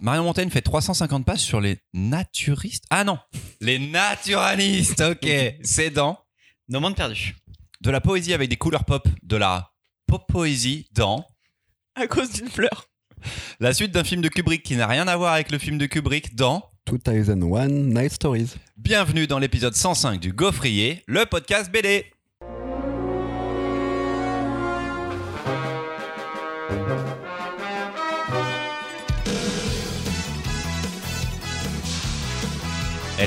Marion Montaigne fait 350 pages sur les naturistes. Ah non, les naturalistes. Ok, c'est dans Nos mondes perdus. de la poésie avec des couleurs pop, de la pop poésie dans À cause d'une fleur. la suite d'un film de Kubrick qui n'a rien à voir avec le film de Kubrick dans 2001 Night Stories. Bienvenue dans l'épisode 105 du Gaufrier, le podcast BD.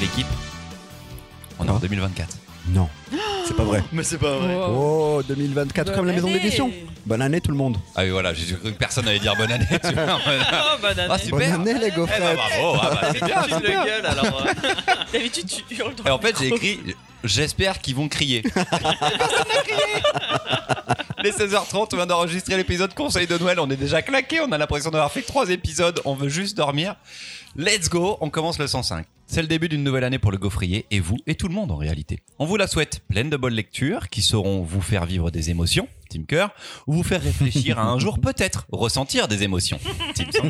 L'équipe, on est en Ah. 2024. Non, c'est pas vrai. Mais c'est pas vrai. Oh, 2024 comme la maison d'édition. Bonne année tout le monde. Ah oui voilà, j'ai cru que personne allait dire bonne année. tu vois. Oh, bonne Ah année. super. Bonne année les Eh bah, gaufrettes. bravo, ah bah, c'est bien, Tu le gueule alors. euh. D'habitude, tu hurles dans Et en le fait, j'ai micro. écrit J'espère qu'ils vont crier. Personne n'a crié Les 16h30, on vient d'enregistrer l'épisode Conseil de Noël. On est déjà claqué. On a l'impression d'avoir fait trois épisodes. On veut juste dormir. Let's go On commence le 105. C'est le début d'une nouvelle année pour le gaufrier et vous et tout le monde en réalité. On vous la souhaite pleine de bonnes lectures qui sauront vous faire vivre des émotions, Team Cœur, ou vous faire réfléchir à un jour peut-être ressentir des émotions, Team.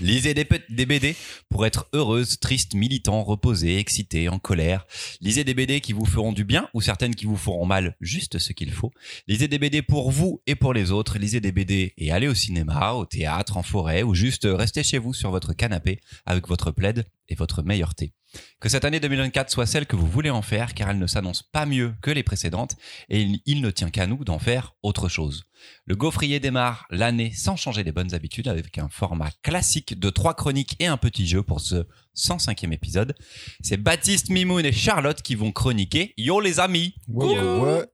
Lisez des, BD pour être heureuse, triste, militant, reposé, excité, en colère. Lisez des BD qui vous feront du bien ou certaines qui vous feront mal, juste ce qu'il faut. Lisez des BD pour vous et pour les autres. Lisez des BD et allez au cinéma, au théâtre, en forêt ou juste restez chez vous sur votre canapé avec votre plaid et votre meilleur thé. Que cette année 2024 soit celle que vous voulez en faire car elle ne s'annonce pas mieux que les précédentes et il, il ne tient qu'à nous d'en faire autre chose. Le gaufrier démarre l'année sans changer les bonnes habitudes avec un format classique de trois chroniques et un petit jeu pour ce 105e épisode. C'est Baptiste, Mimoun et Charlotte qui vont chroniquer Yo les amis Ouais,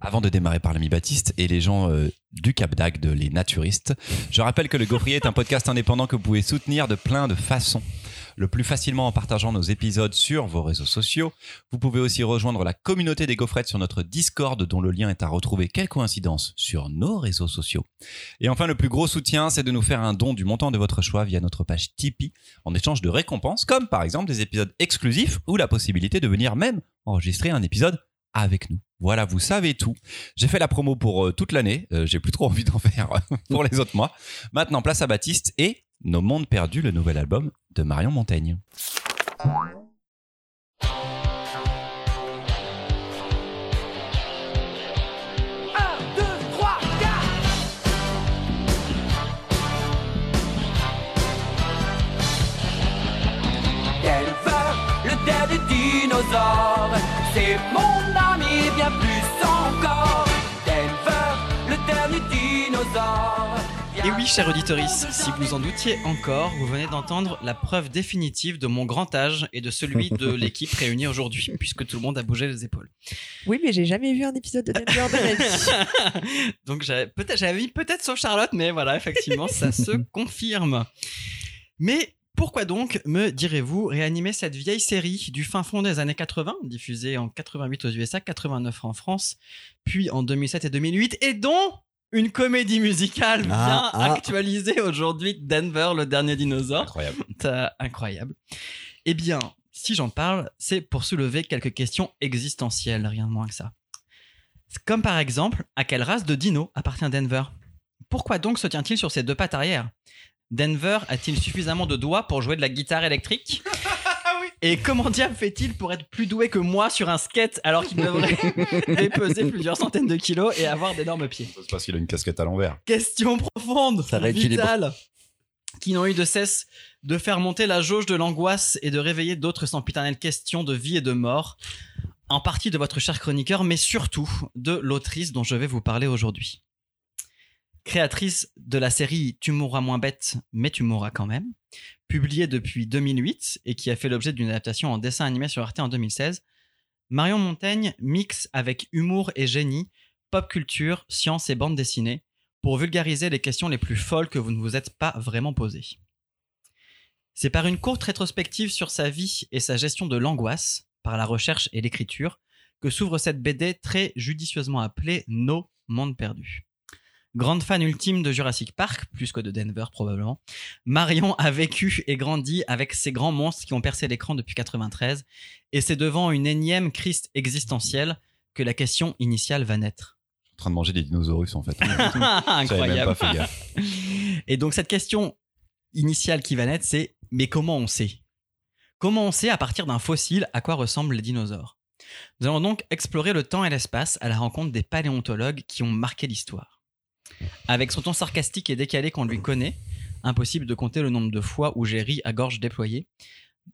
avant de démarrer par l'ami Baptiste et les gens euh, du Cap d'Agde, de les naturistes, je rappelle que le Gaufrier est un podcast indépendant que vous pouvez soutenir de plein de façons. Le plus facilement en partageant nos épisodes sur vos réseaux sociaux. Vous pouvez aussi rejoindre la communauté des gaufrettes sur notre Discord dont le lien est à retrouver, quelle coïncidence, sur nos réseaux sociaux. Et enfin, le plus gros soutien, c'est de nous faire un don du montant de votre choix via notre page Tipeee en échange de récompenses comme par exemple des épisodes exclusifs ou la possibilité de venir même enregistrer un épisode avec nous. Voilà, vous savez tout. J'ai fait la promo pour euh, toute l'année. Euh, J'ai plus trop envie d'en faire pour les autres mois. Maintenant, place à Baptiste et Nos Mondes Perdus, le nouvel album de Marion Montaigne. C'est mon ami bien plus encore. Denver, le dernier dinosaure. Et oui, cher auditorice, si vous en doutiez encore, vous venez d'entendre la preuve définitive de mon grand âge et de celui de l'équipe réunie aujourd'hui, puisque tout le monde a bougé les épaules. Oui, mais j'ai jamais vu un épisode de Denver de ma vie. Donc j'avais peut-être, j'avais mis peut-être sauf Charlotte, mais voilà, effectivement, ça se confirme. Mais pourquoi donc, me direz-vous, réanimer cette vieille série du fin fond des années 80, diffusée en 88 aux USA, 89 en France, puis en 2007 et 2008, et dont une comédie musicale bien Ah, ah. actualisée aujourd'hui, Denver, le dernier dinosaure. Incroyable. Incroyable. Eh bien, si j'en parle, c'est pour soulever quelques questions existentielles, rien de moins que ça. Comme par exemple, à quelle race de dino appartient Denver? Pourquoi donc se tient-il sur ses deux pattes arrière? Denver a-t-il suffisamment de doigts pour jouer de la guitare électrique? Et comment diable fait-il pour être plus doué que moi sur un skate alors qu'il devrait peser plusieurs centaines de kilos et avoir d'énormes pieds? C'est parce qu'il a une casquette à l'envers. Question profonde, Ça vitale, qui n'ont eu de cesse de faire monter la jauge de l'angoisse et de réveiller d'autres sempiternelles questions de vie et de mort, en partie de votre cher chroniqueur, mais surtout de l'autrice dont je vais vous parler aujourd'hui. Créatrice de la série Tu mourras moins bête, mais tu mourras quand même, publiée depuis 2008 et qui a fait l'objet d'une adaptation en dessin animé sur Arte en 2016, Marion Montaigne mixe avec humour et génie pop culture, science et bande dessinée pour vulgariser les questions les plus folles que vous ne vous êtes pas vraiment posées. C'est par une courte rétrospective sur sa vie et sa gestion de l'angoisse, par la recherche et l'écriture, que s'ouvre cette BD très judicieusement appelée Nos mondes perdus. Grande fan ultime de Jurassic Park, plus que de Denver probablement, Marion a vécu et grandi avec ces grands monstres qui ont percé l'écran depuis 93, et c'est devant une énième crise existentielle que la question initiale va naître. en train de manger des dinosaures en fait. Incroyable. pas fait gaffe. Et donc cette question initiale qui va naître, c'est mais comment on sait? Comment on sait à partir d'un fossile à quoi ressemblent les dinosaures? Nous allons donc explorer le temps et l'espace à la rencontre des paléontologues qui ont marqué l'histoire. Avec son ton sarcastique et décalé qu'on lui connaît, impossible de compter le nombre de fois où j'ai ri à gorge déployée,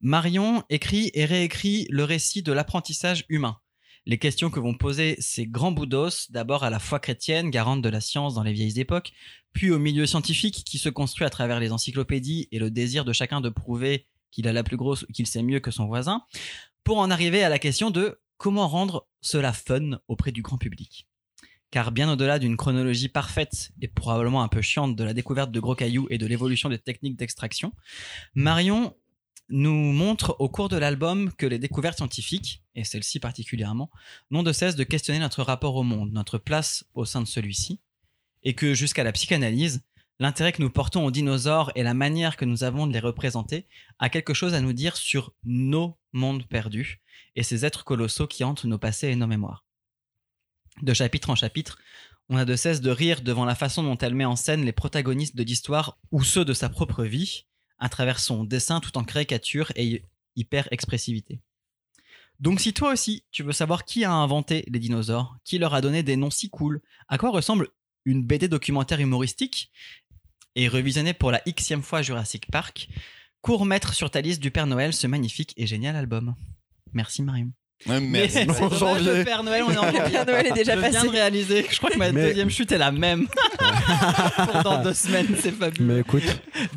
Marion écrit et réécrit le récit de l'apprentissage humain. Les questions que vont poser ces grands boudos, d'abord à la foi chrétienne, garante de la science dans les vieilles époques, puis au milieu scientifique qui se construit à travers les encyclopédies et le désir de chacun de prouver qu'il a la plus grosse, qu'il sait mieux que son voisin, pour en arriver à la question de comment rendre cela fun auprès du grand public. Car bien au-delà d'une chronologie parfaite et probablement un peu chiante de la découverte de gros cailloux et de l'évolution des techniques d'extraction, Marion nous montre au cours de l'album que les découvertes scientifiques, et celle-ci particulièrement, n'ont de cesse de questionner notre rapport au monde, notre place au sein de celui-ci, et que jusqu'à la psychanalyse, l'intérêt que nous portons aux dinosaures et la manière que nous avons de les représenter a quelque chose à nous dire sur nos mondes perdus et ces êtres colossaux qui hantent nos passés et nos mémoires. De chapitre en chapitre, on a de cesse de rire devant la façon dont elle met en scène les protagonistes de l'histoire ou ceux de sa propre vie, à travers son dessin tout en caricature et hyper expressivité. Donc si toi aussi tu veux savoir qui a inventé les dinosaures, qui leur a donné des noms si cool, à quoi ressemble une BD documentaire humoristique et revisionner pour la xème fois Jurassic Park, cours mettre sur ta liste du Père Noël ce magnifique et génial album. Merci Marion. Ouais. Mais- En c'est dommage, janvier. Le Père Noël, on est en janvier. Le Père Noël est déjà Je viens passé. de réaliser, je crois que ma Mais- deuxième chute est la même. Pour dans deux semaines, c'est fabuleux. Mais écoute,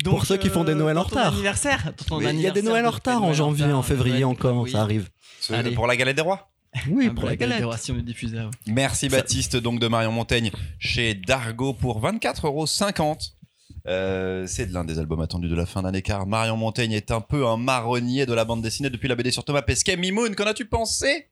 Donc, pour ceux qui font des Noëls en retard. anniversaire. il y a des Noëls en de- retard en janvier, en février encore, oui. ça arrive. Allez. Pour la galette des rois. Oui, Ah, pour la galette. Si on le diffusait. ouais. Merci Baptiste, donc de Marion Montaigne chez Dargo pour 24,50€. Euh, c'est l'un des albums attendus de la fin d'année car Marion Montaigne est un peu un marronnier de la bande dessinée depuis la BD sur Thomas Pesquet. Mimoun, qu'en as-tu pensé?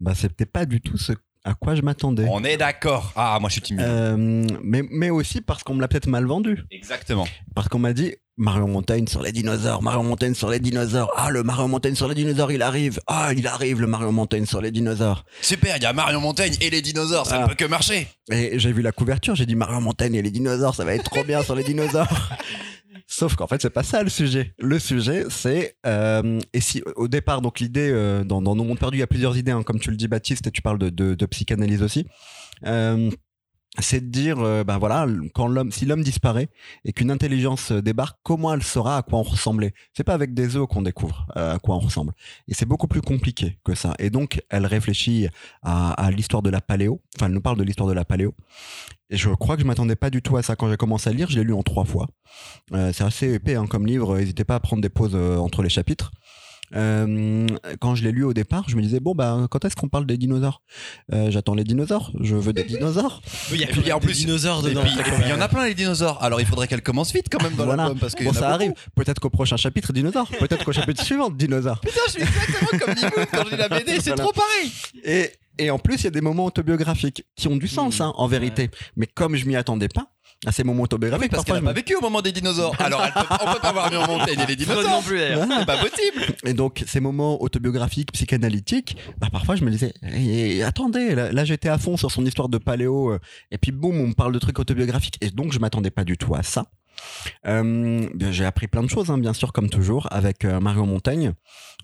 Bah, c'était pas du tout ce à quoi je m'attendais. On est d'accord. Ah, moi je suis timide. Euh, mais, mais aussi parce qu'on me l'a peut-être mal vendu. Exactement. Parce qu'on m'a dit Marion Montaigne sur les dinosaures, Marion Montaigne sur les dinosaures. Ah, le Marion Montaigne sur les dinosaures, il arrive. Ah, il arrive, le Marion Montaigne sur les dinosaures. Super, il y a Marion Montaigne et les dinosaures, ça Ah. ne peut que marcher. Et j'ai vu la couverture, j'ai dit Marion Montaigne et les dinosaures, ça va être trop bien sur les dinosaures. Sauf qu'en fait, c'est pas ça le sujet. Le sujet, c'est euh, et si au départ, donc l'idée euh, dans, dans nos mondes perdus, il y a plusieurs idées, hein, comme tu le dis, Baptiste, et tu parles de, psychanalyse aussi. Euh, c'est de dire, ben voilà, quand l'homme, si l'homme disparaît et qu'une intelligence débarque, comment elle saura à quoi on ressemblait C'est pas avec des œufs qu'on découvre à quoi on ressemble. Et c'est beaucoup plus compliqué que ça. Et donc, elle réfléchit à, à l'histoire de la paléo. Enfin, elle nous parle de l'histoire de la paléo. Et je crois que je m'attendais pas du tout à ça quand j'ai commencé à lire. Je l'ai lu en trois fois. Euh, c'est assez épais hein, comme livre. N'hésitez pas à prendre des pauses euh, entre les chapitres. Euh, quand je l'ai lu au départ, je me disais bon bah quand est-ce qu'on parle des dinosaures? Euh, J'attends les dinosaures. Je veux des dinosaures. Il y a en plus, dinosaures Et dedans. puis, et puis, il y en a plein les dinosaures. Alors il faudrait qu'elle commence vite quand même dans Voilà. l'album parce que Bon ça arrive. Peut-être qu'au prochain chapitre dinosaures. Peut-être qu'au chapitre suivant dinosaures. Putain, je suis exactement comme Mimoun quand j'ai la BD, c'est Voilà. trop pareil. Et, et en plus, il y a des moments autobiographiques qui ont du sens, Mmh. hein, en vérité. Mais comme je m'y attendais pas, à ces moments autobiographiques, Parce qu'elle n'a pas vécu au moment des dinosaures. Alors elle peut- on peut pas voir Marion Montaigne et les Freud non dinosaures. plus C'est pas possible. Et donc, ces moments autobiographiques, psychanalytiques, bah, parfois, je me disais, Eh, attendez, là, là, j'étais à fond sur son histoire de paléo, euh, et puis boum, on me parle de trucs autobiographiques, et donc, je m'attendais pas du tout à ça. Euh, j'ai appris plein de choses, hein, bien sûr, comme toujours, avec euh, Marion Montaigne.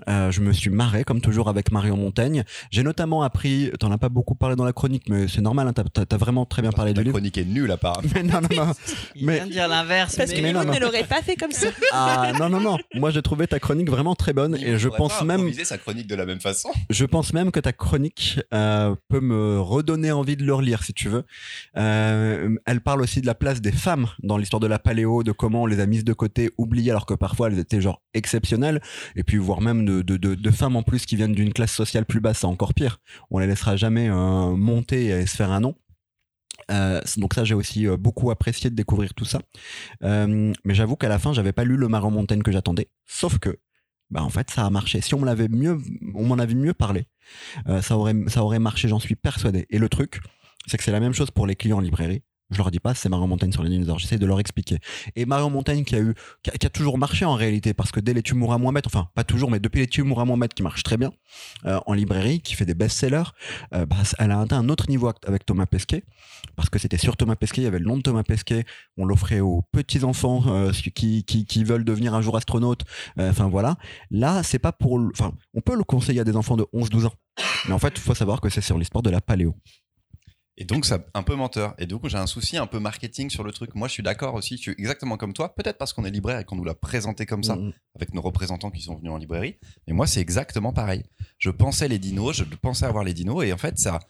Euh, je me suis marré, comme toujours, avec Marion Montaigne. J'ai notamment appris, t'en as pas beaucoup parlé dans la chronique, mais c'est normal, hein, t'as, t'as vraiment très bien parlé La du livre. chronique est nulle apparemment. Mais non, non, non. Il Mais- vient de dire l'inverse. Parce que mais- Mimoun non. ne l'aurait pas fait comme ça. Ah, non, non, non. Moi, j'ai trouvé ta chronique vraiment très bonne, et je pense même, Improviser sa chronique de la même façon. Je pense même que ta chronique euh, peut me redonner envie de le relire si tu veux. Euh, elle parle aussi de la place des femmes dans l'histoire de la de comment on les a mises de côté, oubliées alors que parfois elles étaient genre exceptionnelles, et puis voire même de, femmes en plus qui viennent d'une classe sociale plus basse, c'est encore pire. On les laissera jamais euh, monter et se faire un nom. Euh, donc ça j'ai aussi euh, beaucoup apprécié de découvrir tout ça. Mais j'avoue qu'à la fin j'avais pas lu le Marin Montaigne que j'attendais. Sauf que bah en fait ça a marché. Si on l'avait mieux, on m'en avait mieux parlé, ça aurait ça aurait marché, j'en suis persuadé. Et le truc, c'est que c'est la même chose pour les clients en librairie. Je leur dis pas c'est Marion Montaigne sur les dinosaures. J'essaie de leur expliquer. Et Marion Montaigne qui a eu, qui a, toujours marché en réalité, parce que dès les Tumura Mohamed, enfin pas toujours, mais depuis les Tumura Mohamed qui marche très bien euh, en librairie, qui fait des best-sellers, euh, bah, elle a atteint un autre niveau avec Thomas Pesquet, parce que c'était sur Thomas Pesquet, il y avait le nom de Thomas Pesquet, on l'offrait aux petits enfants euh, qui, veulent devenir un jour astronaute. Enfin voilà. Là, c'est pas pour, enfin, on peut le conseiller à des enfants de 11-12 ans, mais en fait, il faut savoir que c'est sur l'histoire de la paléo. Et donc, c'est un peu menteur. Et du coup, j'ai un souci un peu marketing sur le truc. Moi, je suis d'accord aussi. Je suis exactement comme toi. Peut-être parce qu'on est libraire et qu'on nous l'a présenté comme ça, Mm. avec nos représentants qui sont venus en librairie. Mais moi, c'est exactement pareil. Je pensais les dinos, je pensais avoir les dinos. Et en fait, ça.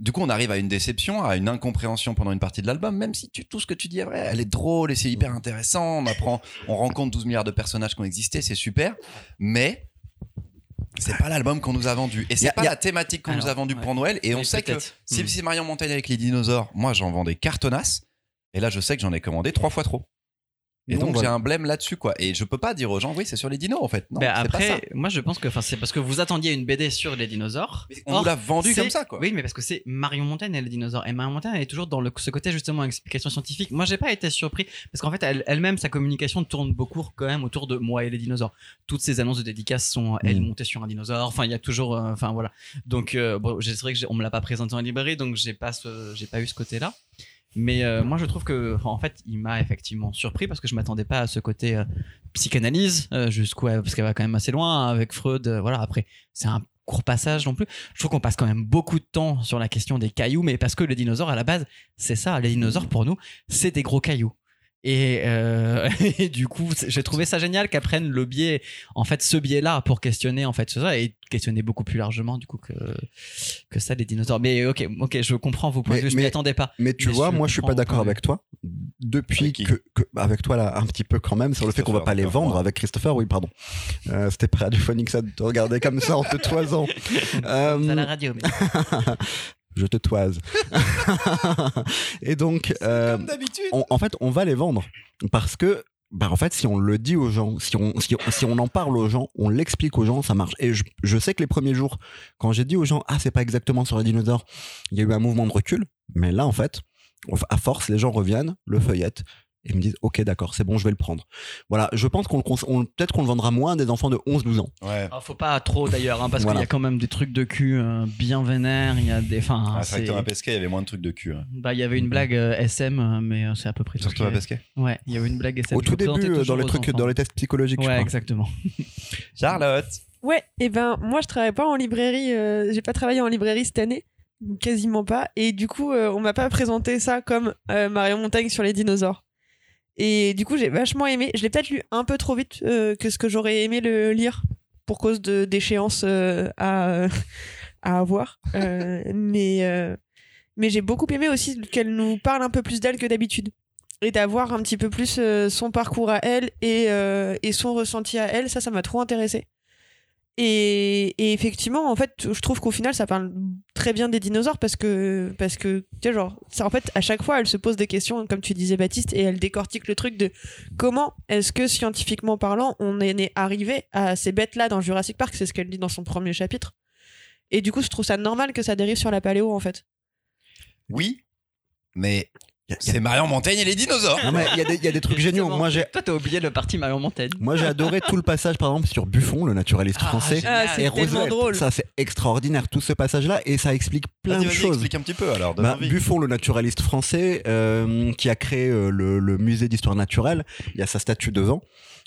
Du coup, on arrive à une déception, à une incompréhension pendant une partie de l'album, même si tu, tout ce que tu dis est vrai. Elle est drôle et c'est hyper intéressant. On apprend, on rencontre 12 milliards de personnages qui ont existé, c'est super. Mais. C'est pas l'album qu'on nous a vendu. Et c'est pas a- la thématique qu'on nous a vendue ouais. pour Noël. Et on sait que peut-être. si c'est Marion Montaigne avec les dinosaures, moi j'en vends des cartonnasses. Et là, je sais que j'en ai commandé trois fois trop. Et Non, donc voilà. j'ai un blême là-dessus, quoi. Et je peux pas dire aux gens, oui, c'est sur les dinos en fait. Non, Ben, pas ça. après, moi je pense que enfin, c'est parce que vous attendiez une BD sur les dinosaures. Mais on Or, nous l'a vendu comme ça, quoi. Oui, mais parce que c'est Marion Montaigne et les dinosaures. Et Marion Montaigne, elle est toujours dans le, ce côté justement explication scientifique. Moi, j'ai pas été surpris parce qu'en fait, elle- elle-même, sa communication tourne beaucoup quand même autour de moi et les dinosaures. Toutes ses annonces de dédicaces sont elle Mm. montée sur un dinosaure. Enfin, il y a toujours, euh, enfin voilà. Donc, euh, bon, c'est vrai que on me l'a pas présenté en librairie, donc j'ai pas, ce- j'ai pas eu ce côté-là. Mais euh, moi, je trouve que, en fait, il m'a effectivement surpris parce que je m'attendais pas à ce côté euh, psychanalyse euh, jusqu'où, parce qu'elle va quand même assez loin hein, avec Freud. voilà, après, c'est un court passage non plus. Je trouve qu'on passe quand même beaucoup de temps sur la question des cailloux, mais parce que les dinosaures, à la base, c'est ça. Les dinosaures, pour nous, c'est des gros cailloux. Et, euh, et du coup, j'ai trouvé ça génial prennent le biais, en fait, ce biais-là pour questionner en fait ça et questionner beaucoup plus largement du coup que que ça les dinosaures. Mais ok, ok, je comprends vos points de vue. Je m'y attendais pas. Mais tu Mais vois, je moi, je suis pas d'accord avec toi. Depuis Avec que, que- avec toi là, un petit peu quand même, sur le fait qu'on va Christopher, pas les vendre avec Christopher. Oui, pardon. Euh, C'était pas radiophonique ça de te regarder comme ça en te toisant. Euh, C'est à la radio. mais- je te toise. Et donc, euh, Comme d'habitude. on- en fait, on va les vendre parce que, bah, en fait, si on le dit aux gens, si on, si, on- si on en parle aux gens, on l'explique aux gens, ça marche. Et je, je sais que les premiers jours, quand j'ai dit aux gens, ah, c'est pas exactement sur les dinosaures, il y a eu un mouvement de recul. Mais là, en fait, à force, les gens reviennent, le feuillettent et me disent, ok, d'accord, c'est bon, je vais le prendre. Voilà, je pense qu'on peut-être qu'on le vendra moins à des enfants de 11-12 ans. Ouais. Ah, faut pas trop d'ailleurs, hein, parce Voilà. qu'il y a quand même des trucs de cul euh, bien vénères. Il y a des, enfin, Ah, c'est vrai c'est- que Thomas Pesquet, il y avait moins de trucs de cul. hein. bah, il y avait une blague euh, SM, euh, mais euh, c'est à peu près tout. Sur ce Thomas qu'il y Pesquet. Ouais, il y avait une blague SM. Au je tout début, dans les trucs, enfants. dans les tests psychologiques. je Ouais, crois. exactement. Charlotte. Ouais, et ben moi je travaille pas en librairie, euh, j'ai pas travaillé en librairie cette année, quasiment pas, et du coup euh, on m'a pas présenté ça comme euh, Marion Montaigne sur les dinosaures. Et du coup j'ai vachement aimé, je l'ai peut-être lu un peu trop vite euh, que ce que j'aurais aimé le lire pour cause de d'échéances euh, à à avoir, Euh, mais mais j'ai beaucoup aimé aussi qu'elle nous parle un peu plus d'elle que d'habitude. Et d'avoir un petit peu plus son parcours à elle et, et son ressenti à elle, ça, ça m'a trop intéressé. Et, effectivement, en fait, je trouve qu'au final, ça parle très bien des dinosaures parce que, parce que, tu sais, genre, en fait, à chaque fois, elle se pose des questions, comme tu disais, Baptiste, et elle décortique le truc de comment est-ce que, scientifiquement parlant, on est arrivé à ces bêtes-là dans Jurassic Park, c'est ce qu'elle dit dans son premier chapitre. Et du coup, je trouve ça normal que ça dérive sur la paléo, en fait. Oui, mais c'est Marion Montaigne et les dinosaures. Il y, a des- il y a des trucs géniaux. Moi, j'ai Toi, t'as oublié le parti Marion Montaigne. Moi, j'ai adoré tout le passage, par exemple, sur Buffon, le naturaliste Ah, français. Ah, c'est tellement drôle. Ça, c'est extraordinaire, tout ce passage-là, et ça explique plein de choses. explique un petit peu alors. Bah. Buffon, le naturaliste français, euh, qui a créé euh, le, le musée d'histoire naturelle, il y a sa statue devant,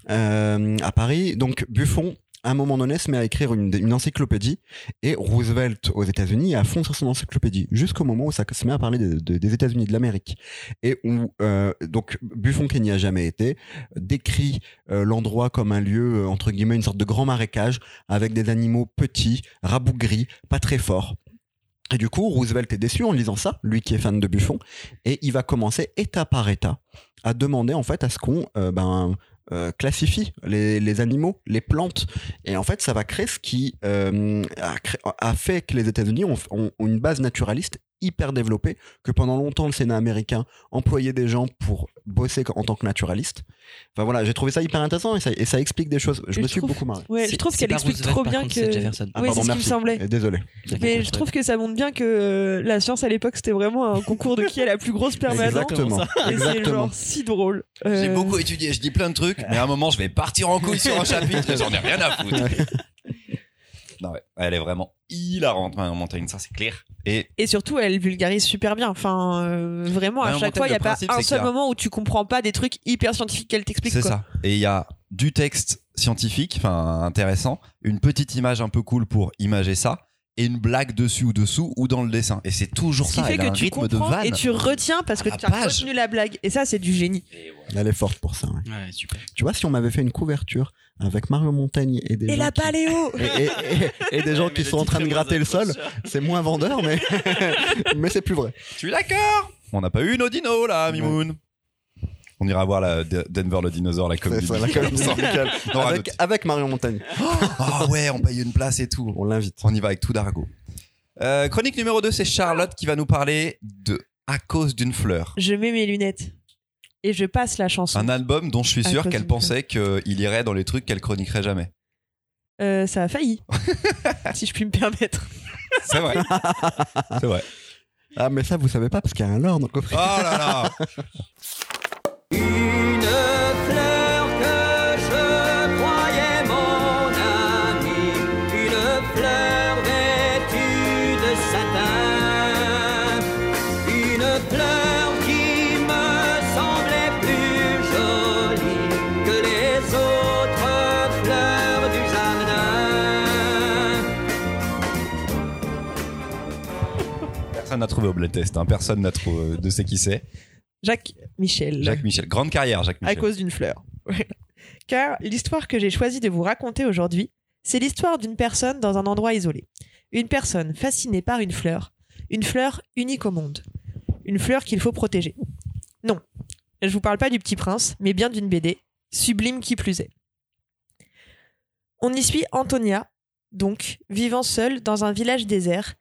euh, à Paris. Donc, Buffon, un moment donné, se met à écrire une, encyclopédie, et Roosevelt, aux États-Unis, à fond sur son encyclopédie, jusqu'au moment où ça se met à parler de- de- des États-Unis, de l'Amérique. Et où, euh, donc, Buffon, qui n'y a jamais été, décrit euh, l'endroit comme un lieu, euh, entre guillemets, une sorte de grand marécage, avec des animaux petits, rabougris, pas très forts. Et du coup, Roosevelt est déçu en lisant ça, lui qui est fan de Buffon, et il va commencer état par état à demander en fait à ce qu'on ben, euh, classifie les, les animaux, les plantes, et en fait ça va créer ce qui euh, a, cré- a fait que les États-Unis ont- ont une base naturaliste hyper développé, que pendant longtemps le Sénat américain employait des gens pour bosser en tant que naturaliste. Enfin voilà, j'ai trouvé ça hyper intéressant et ça, et ça explique des choses. Je me suis trouve- beaucoup marré. Ouais, je trouve qu'elle explique trop bien contre, que. Jefferson. Ah, oui, pardon, c'est ce qui me semblait. Et désolé. Mais je trouve que ça montre bien que euh, la science à l'époque c'était vraiment un concours de qui a la plus grosse permanence. Exactement. Et c'est genre si drôle. Euh, J'ai beaucoup étudié, je dis plein de trucs, mais à un moment, je vais partir en couille sur un chapitre et j'en ai rien à foutre. Non, ouais, elle est vraiment hilarante, Marion Montaigne, ça c'est clair. Et Et surtout, elle vulgarise super bien. Enfin, euh, vraiment, à chaque fois, il n'y a pas principe, un seul a- moment où tu comprends pas des trucs hyper scientifiques qu'elle t'explique. c'est ça. Et il y a du texte scientifique, enfin intéressant, une petite image un peu cool pour imager ça, et une blague dessus ou dessous ou dans le dessin. Et c'est toujours Ce qui ça. fait Elle a que un tu rythme de comprends vanne. et tu retiens parce que tu as page. retenu la blague. Et ça, c'est du génie. Elle est forte pour ça. ouais. Ouais, super. Tu vois, si on m'avait fait une couverture avec Mario Montaigne et des Et gens la qui- paléo et, et- et- et des gens qui sont en train de gratter le sol, c'est moins vendeur, mais mais c'est plus vrai. Tu es d'accord On n'a pas eu nos dinos là, Mimoun. On ira voir la Denver le dinosaure, la comédie. ça, la comédie musicale. On aura avec, avec Mario Montaigne. Ah ouais, on paye une place et tout. On l'invite. On y va avec tout d'argot. Euh, chronique numéro 2, c'est Charlotte qui va nous parler de À cause d'une fleur. Je mets mes lunettes. Et je passe la chanson. Un album dont je suis sûr qu'elle pensait qu'il irait dans les trucs qu'elle chroniquerait jamais. Euh, ça a failli. si je puis me permettre. C'est vrai. c'est vrai. Ah, mais ça, vous savez pas parce qu'il y a un lore dans le Oh coffret. là là Une fleur Personne n'a trouvé au blind test. hein. Personne n'a trouvé de sait qui c'est. Jacques Michel. Jacques Michel. Grande carrière, Jacques à Michel. cause d'une fleur. Car l'histoire que j'ai choisi de vous raconter aujourd'hui, c'est l'histoire d'une personne dans un endroit isolé. Une personne fascinée par une fleur, une fleur unique au monde. Une fleur qu'il faut protéger. Non, je vous parle pas du petit prince, mais bien d'une BD, sublime qui plus est. On y suit Antonia, donc, vivant seule dans un village désert.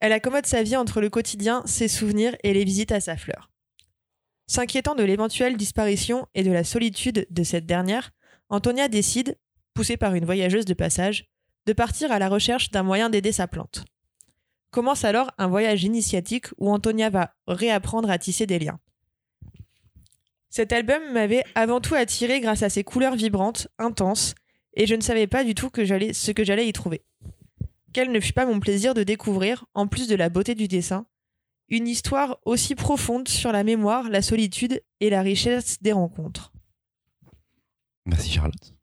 Elle accommode sa vie entre le quotidien, ses souvenirs et les visites à sa fleur. S'inquiétant de l'éventuelle disparition et de la solitude de cette dernière, Antonia décide, poussée par une voyageuse de passage, de partir à la recherche d'un moyen d'aider sa plante. Commence alors un voyage initiatique où Antonia va réapprendre à tisser des liens. Cet album m'avait avant tout attiré grâce à ses couleurs vibrantes, intenses, et je ne savais pas du tout ce que j'allais y trouver. Quel ne fut pas mon plaisir de découvrir, en plus de la beauté du dessin, une histoire aussi profonde sur la mémoire, la solitude et la richesse des rencontres. Merci Charlotte.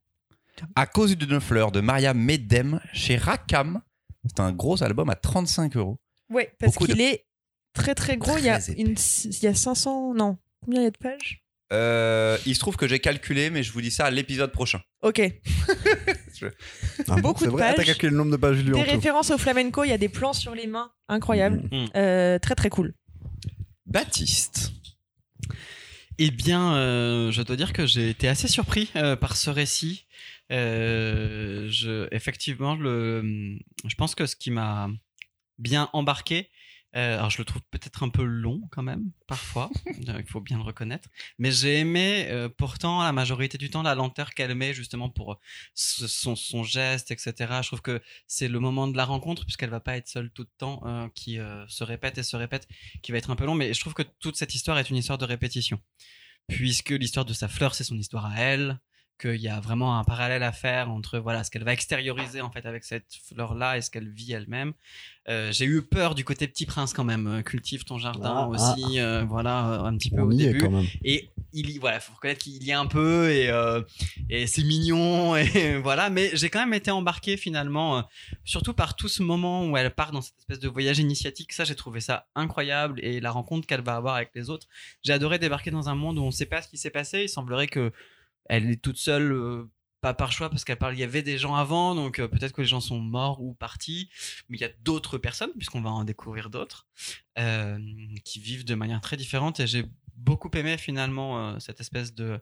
À cause d'une fleur de Maria Medem chez Rakam. C'est un gros album à 35 euros. Ouais, parce qu'il de- est très très gros. il, y a une, il y a 500. Non. Combien il y a de pages? Euh, il se trouve que j'ai calculé, mais je vous dis ça à l'épisode prochain. Ok. Ah Beaucoup de vrai Ah, T'as pages. calculé le nombre de pages Des tout. références au flamenco, il y a des plans sur les mains incroyables. Mm. Euh, très très cool. Baptiste. Eh bien, euh, je dois dire que j'ai été assez surpris euh, par ce récit. Euh, je, effectivement, le, je pense que ce qui m'a bien embarqué, euh, alors je le trouve peut-être un peu long quand même, parfois, euh, il faut bien le reconnaître, mais j'ai aimé euh, pourtant la majorité du temps la lenteur qu'elle met justement pour ce- son, son geste, etc. Je trouve que c'est le moment de la rencontre, puisqu'elle va pas être seule tout le temps, euh, qui se répète et se répète, qui va être un peu long, mais je trouve que toute cette histoire est une histoire de répétition. Puisque l'histoire de sa fleur, c'est son histoire à elle, qu'il y a vraiment un parallèle à faire entre voilà ce qu'elle va extérioriser en fait avec cette fleur là et ce qu'elle vit elle-même. Euh, J'ai eu peur du côté petit prince quand même. Euh, Cultive ton jardin Ah, aussi, euh, voilà un petit peu au début. quand même. Et il y, voilà, faut reconnaître qu'il y a un peu et, euh, et c'est mignon et voilà. Mais j'ai quand même été embarqué finalement, surtout par tout ce moment où elle part dans cette espèce de voyage initiatique. Ça, j'ai trouvé ça incroyable et la rencontre qu'elle va avoir avec les autres. J'ai adoré débarquer dans un monde où on ne sait pas ce qui s'est passé. Il semblerait que elle est toute seule. euh, pas par choix parce qu'elle parle, il y avait des gens avant, donc euh, peut-être que les gens sont morts ou partis, mais il y a d'autres personnes, puisqu'on va en découvrir d'autres, euh, qui vivent de manière très différente et j'ai beaucoup aimé finalement cette espèce de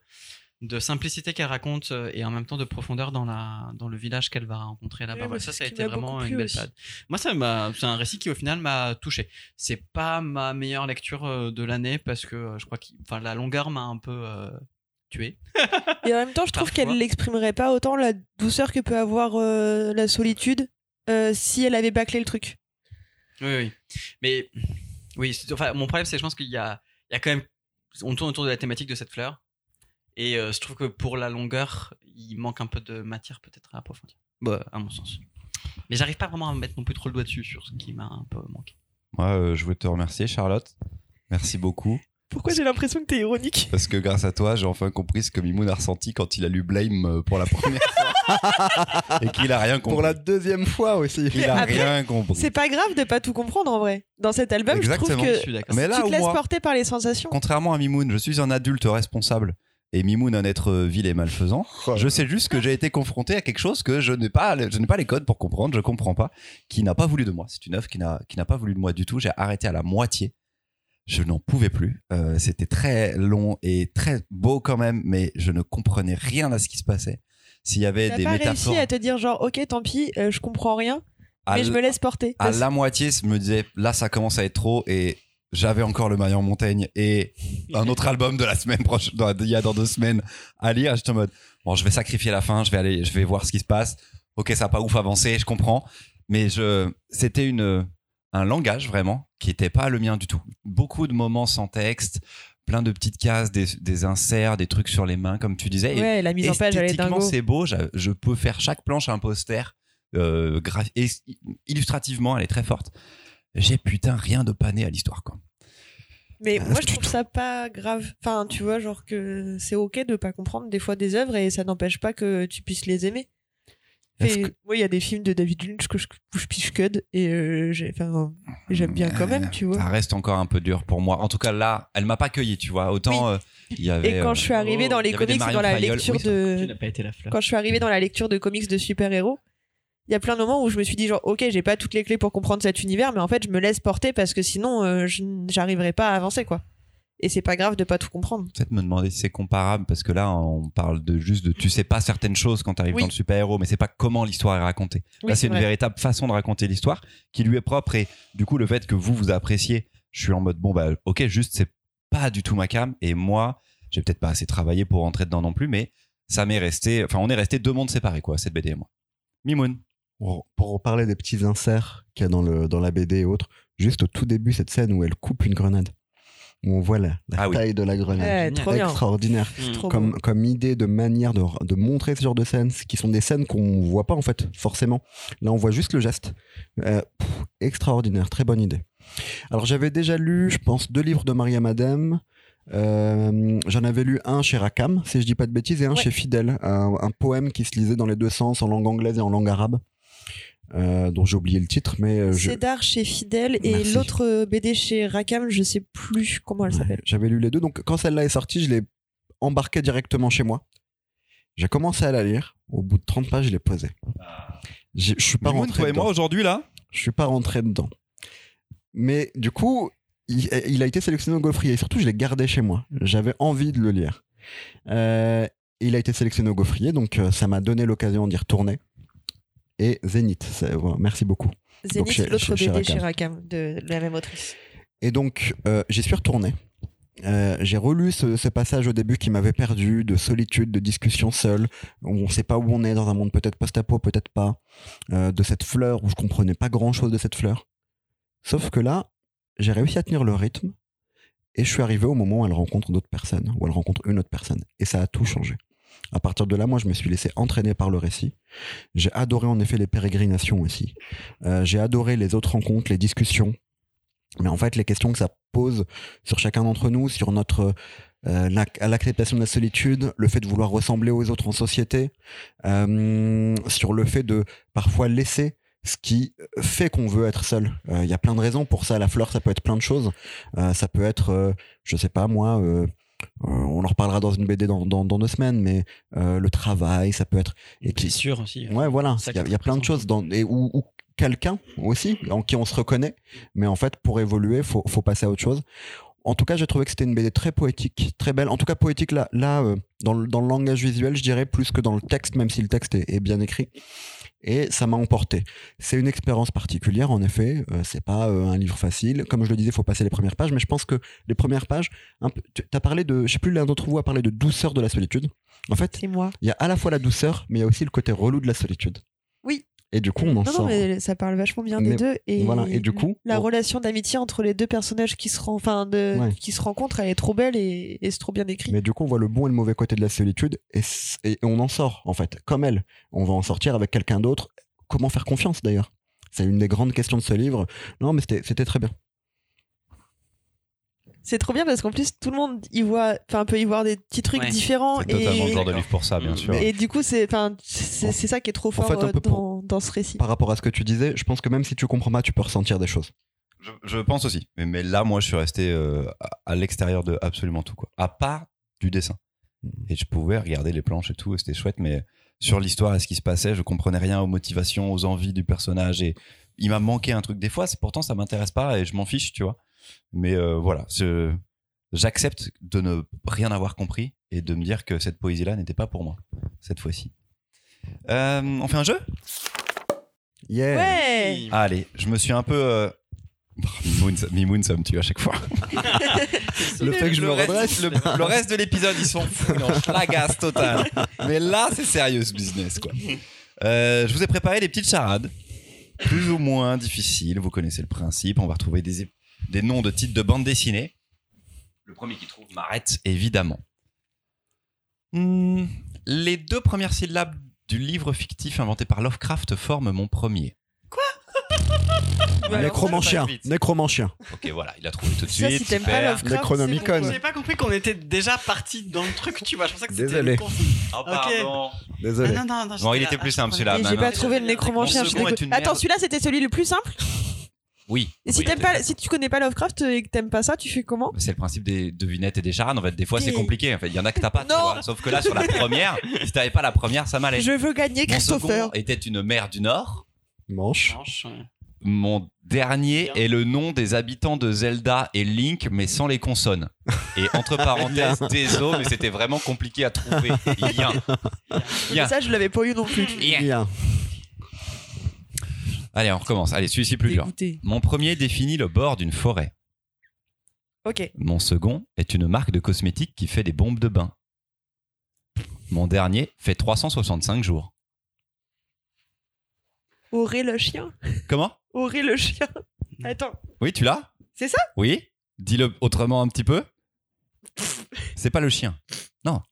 de simplicité qu'elle raconte et en même temps de profondeur dans la dans le village qu'elle va rencontrer là-bas. Ça, ça a été vraiment une belle période. Moi, ça m'a, c'est un récit qui au final m'a touché. C'est pas ma meilleure lecture de l'année parce que je crois que, enfin, la longueur m'a un peu euh, Et en même temps, je trouve qu'elle n'exprimerait pas autant la douceur que peut avoir euh, la solitude euh, si elle avait bâclé le truc. Oui, oui. Mais oui, enfin, mon problème, c'est que je pense qu'il y a, il y a quand même, on tourne autour de la thématique de cette fleur. Et euh, je trouve que pour la longueur, il manque un peu de matière peut-être à approfondir. Bah, à mon sens. Mais j'arrive pas vraiment à mettre non plus trop le doigt dessus sur ce qui m'a un peu manqué. Moi, euh, je veux te remercier, Charlotte. Merci beaucoup. Pourquoi j'ai l'impression que t'es ironique Parce que grâce à toi, j'ai enfin compris ce que Mimoun a ressenti quand il a lu Blame euh, pour la première fois. Et qu'il a rien compris. Pour la deuxième fois aussi. Il a Après, rien compris. C'est pas grave de pas tout comprendre en vrai. Dans cet album, Exactement. je trouve Je que suis d'accord. Mais là tu te laisses moi, porter par les sensations. contrairement à Mimoun, je suis un adulte responsable. Et Mimoun, un être vil et malfaisant. Je sais juste que j'ai été confronté à quelque chose que je n'ai pas, je n'ai pas les codes pour comprendre, je comprends pas, qui n'a pas voulu de moi. C'est une œuvre qui n'a, qui n'a pas voulu de moi du tout. J'ai arrêté à la moitié. Je n'en pouvais plus. Euh, c'était très long et très beau quand même, mais je ne comprenais rien à ce qui se passait. S'il y avait des pas métaphores réussi à te dire genre ok tant pis, euh, je comprends rien, à, mais je me laisse porter. à Parce- la moitié, je me disais là ça commence à être trop et j'avais encore le Marion Montaigne et un autre album de la semaine prochaine, il y a dans deux semaines à lire. J'étais en mode bon, je vais sacrifier la fin, je vais aller, je vais voir ce qui se passe. Ok, ça a pas ouf avancé, je comprends, mais je, c'était une un langage vraiment qui était pas le mien du tout. Beaucoup de moments sans texte, plein de petites cases, des, des inserts, des trucs sur les mains comme tu disais. Et Ouais, la mise en page elle est dingo. c'est beau. Je peux faire chaque planche un poster. Euh, et illustrativement, elle est très forte. J'ai putain rien de pané à l'histoire, quoi. Mais Ah, moi, je trouve ça pas grave. Enfin, tu vois, genre que c'est ok de pas comprendre des fois des œuvres et ça n'empêche pas que tu puisses les aimer. Est-ce Et que- Moi, il y a des films de David Lynch que je, où je piche cud et euh, enfin, j'aime bien quand même, tu vois. Ça reste encore un peu dur pour moi. En tout cas, là, elle m'a pas cueilli, tu vois. Autant euh, il y avait. Et quand euh, je suis arrivée oh, dans les comics dans la lecture Oui, de, pas été la fleur. quand je suis arrivée dans la lecture de comics de super-héros, il y a plein de moments où je me suis dit genre ok j'ai pas toutes les clés pour comprendre cet univers mais en fait je me laisse porter parce que sinon euh, je j'arriverai pas à avancer quoi. Et c'est pas grave de pas tout comprendre. Peut-être me demander si c'est comparable parce que là, on parle de juste de tu sais pas certaines choses quand tu arrives Oui. dans le super-héros, mais c'est pas comment l'histoire est racontée. Oui, là, c'est une vrai. véritable façon de raconter l'histoire qui lui est propre et du coup, le fait que vous vous appréciez, je suis en mode bon, bah, ok, juste c'est pas du tout ma cam et moi, j'ai peut-être pas assez travaillé pour rentrer dedans non plus, mais ça m'est resté, enfin, on est resté deux mondes séparés, quoi, cette BD et moi. Mimoun. Pour, pour parler des petits inserts qu'il y a dans, le, dans la BD et autres, juste au tout début, cette scène où elle coupe une grenade, où on voit la, la Ah oui. taille de la grenade. Ouais, génial. trop bien. Extraordinaire. Mm. Trop Comme, comme idée de manière de, de montrer ce genre de scènes, qui sont des scènes qu'on voit pas en fait, forcément. Là, on voit juste le geste. Euh, pff, extraordinaire, très bonne idée. Alors, j'avais déjà lu, je pense, deux livres de Maria Madame. Euh, J'en avais lu un chez Rakam, si je dis pas de bêtises, et un Ouais. chez Fidèle, un, un poème qui se lisait dans les deux sens, en langue anglaise et en langue arabe, euh, dont j'ai oublié le titre, mais euh, je- Cédar chez Fidèle et l'autre euh, BD chez Rakam, je sais plus comment elle Ouais, s'appelle. J'avais lu les deux, donc quand celle-là est sortie, je l'ai embarquée directement chez moi. J'ai commencé à la lire. Au bout de 30 pages, je l'ai posée. J'ai- Je suis pas rentré toi et moi aujourd'hui, là Je suis pas rentré dedans. Mais du coup, il, il a été sélectionné au Gaufrier. Et surtout, je l'ai gardé chez moi. J'avais envie de le lire. Euh, il a été sélectionné au Gaufrier, donc euh, ça m'a donné l'occasion d'y retourner. Et Zénith, voilà, merci beaucoup. Zénith, l'autre BD chez Rakam. De la même autrice. Et donc, euh, j'y suis retourné. Euh, j'ai relu ce, ce passage au début qui m'avait perdu, de solitude, de discussion seule, où on ne sait pas où on est dans un monde peut-être post-apo, peut-être pas, euh, de cette fleur où je comprenais pas grand-chose de cette fleur. Sauf que là, j'ai réussi à tenir le rythme et je suis arrivé au moment où elle rencontre d'autres personnes, où elle rencontre une autre personne. Et ça a tout changé. À partir de là, moi, je me suis laissé entraîner par le récit. J'ai adoré en effet les pérégrinations aussi. Euh, j'ai adoré les autres rencontres, les discussions. Mais en fait, les questions que ça pose sur chacun d'entre nous, sur notre euh, l'ac- l'acceptation de la solitude, le fait de vouloir ressembler aux autres en société, euh, sur le fait de parfois laisser ce qui fait qu'on veut être seul. Il y a plein de raisons pour ça. La fleur, ça peut être plein de choses. Ça peut être, euh, je sais pas moi, on en reparlera dans une BD dans, dans, dans deux semaines, mais euh, le travail, ça peut être. Et puis sûr aussi. Ouais, voilà. Il y a, y plein de choses dans, et où, où quelqu'un aussi en qui on se reconnaît, mais en fait pour évoluer, faut, faut passer à autre chose. En tout cas, j'ai trouvé que c'était une BD très poétique, très belle. En tout cas, poétique là, là euh, dans, le, dans le langage visuel, je dirais, plus que dans le texte, même si le texte est, est bien écrit. Et ça m'a emporté. C'est une expérience particulière, en effet. Euh, c'est pas euh, un livre facile. Comme je le disais, il faut passer les premières pages. Mais je pense que les premières pages, tu as parlé de, je sais plus, l'un d'entre vous a parlé de douceur de la solitude. En fait, C'est moi. il y a à la fois la douceur, mais il y a aussi le côté relou de la solitude. Et du coup, on en Non, sort. non, mais ça parle vachement bien Mais des deux. Et, voilà, et du coup, la on- relation d'amitié entre les deux personnages qui se, ren- enfin, de, Ouais. qui se rencontrent, elle est trop belle et, et c'est trop bien écrit. Mais du coup, on voit le bon et le mauvais côté de la solitude et, et on en sort, en fait, comme elle. On va en sortir avec quelqu'un d'autre. Comment faire confiance, d'ailleurs? C'est une des grandes questions de ce livre. Non, mais c'était très bien. C'est trop bien parce qu'en plus, tout le monde y voit, enfin, peut y voir des petits trucs Ouais. différents. C'est totalement le Et, genre de livre pour ça, bien sûr. et du coup, c'est, enfin, c'est c'est ça qui est trop fort fait, euh, pour- dans, ce récit. Par rapport à ce que tu disais, je pense que même si tu comprends pas, tu peux ressentir des choses. Je, je pense aussi. Mais, mais là, moi, je suis resté euh, à, à l'extérieur de absolument tout, quoi. À part du dessin. Et je pouvais regarder les planches et tout, et c'était chouette, mais sur l'histoire et ce qui se passait, je comprenais rien aux motivations, aux envies du personnage, et il m'a manqué un truc. Des fois, c'est pourtant, ça m'intéresse pas et je m'en fiche, tu vois. Mais euh, voilà, j'accepte de ne rien avoir compris et de me dire que cette poésie-là n'était pas pour moi, cette fois-ci. Euh, on fait un jeu? Yeah Ouais! Allez, je me suis un peu. euh, Mimoun, ça- Mimoun, ça me tue à chaque fois. Le fait que je le me reste, redresse. le, le reste de l'épisode, ils sont fous. Non, je l'agace total. Mais là, c'est sérieux ce business, quoi. Euh, je vous ai préparé des petites charades, plus ou moins difficiles. Vous connaissez le principe. On va retrouver des, des noms de titres de bande dessinée. Le premier qui trouve m'arrête, évidemment. Hmm, les deux premières syllabes du livre fictif inventé par Lovecraft forment mon premier. Nécromancien. vite. Nécromancien. Ok, voilà, il a trouvé tout de Ça, suite. si t'aimes pas Lovecraft, Necronomicon. c'est bon, quoi. J'avais pas compris qu'on était déjà parti dans le truc, tu vois. Je pensais que c'était Désolé. Oh, Ok. pardon. Désolé. Ah, non, non, non, Bon, il était plus simple, celui-là, non, j'ai non, pas trouvé le nécromancien. Attends, celui-là, c'était celui le plus simple? Oui. Et si Oui, t'aimes il était pas, si tu connais pas Lovecraft et que t'aimes pas ça, tu fais comment C'est le principe des devinettes et des charades. En fait, des fois, c'est compliqué. En fait, il y en a que t'as pas. tu vois. Sauf que là, sur la première, si t'avais pas la première, ça m'allait. Je veux gagner Mon Christopher. second était une mer du Nord. Manche. Manche, ouais. Mon dernier est le nom des habitants de Zelda et Link, mais sans les consonnes. Et entre parenthèses, désolé, mais c'était vraiment compliqué à trouver. Yin. Yin. Ça, je l'avais pas eu non plus. Yin. Allez, on recommence. Allez, celui-ci plus dur. Mon premier définit le bord d'une forêt. Ok. Mon second est une marque de cosmétiques qui fait des bombes de bain. Mon dernier fait 365 jours. Auré le chien. Comment? Auré le chien. Attends. Oui, tu l'as? C'est ça? Oui Dis-le autrement un petit peu. C'est pas le chien.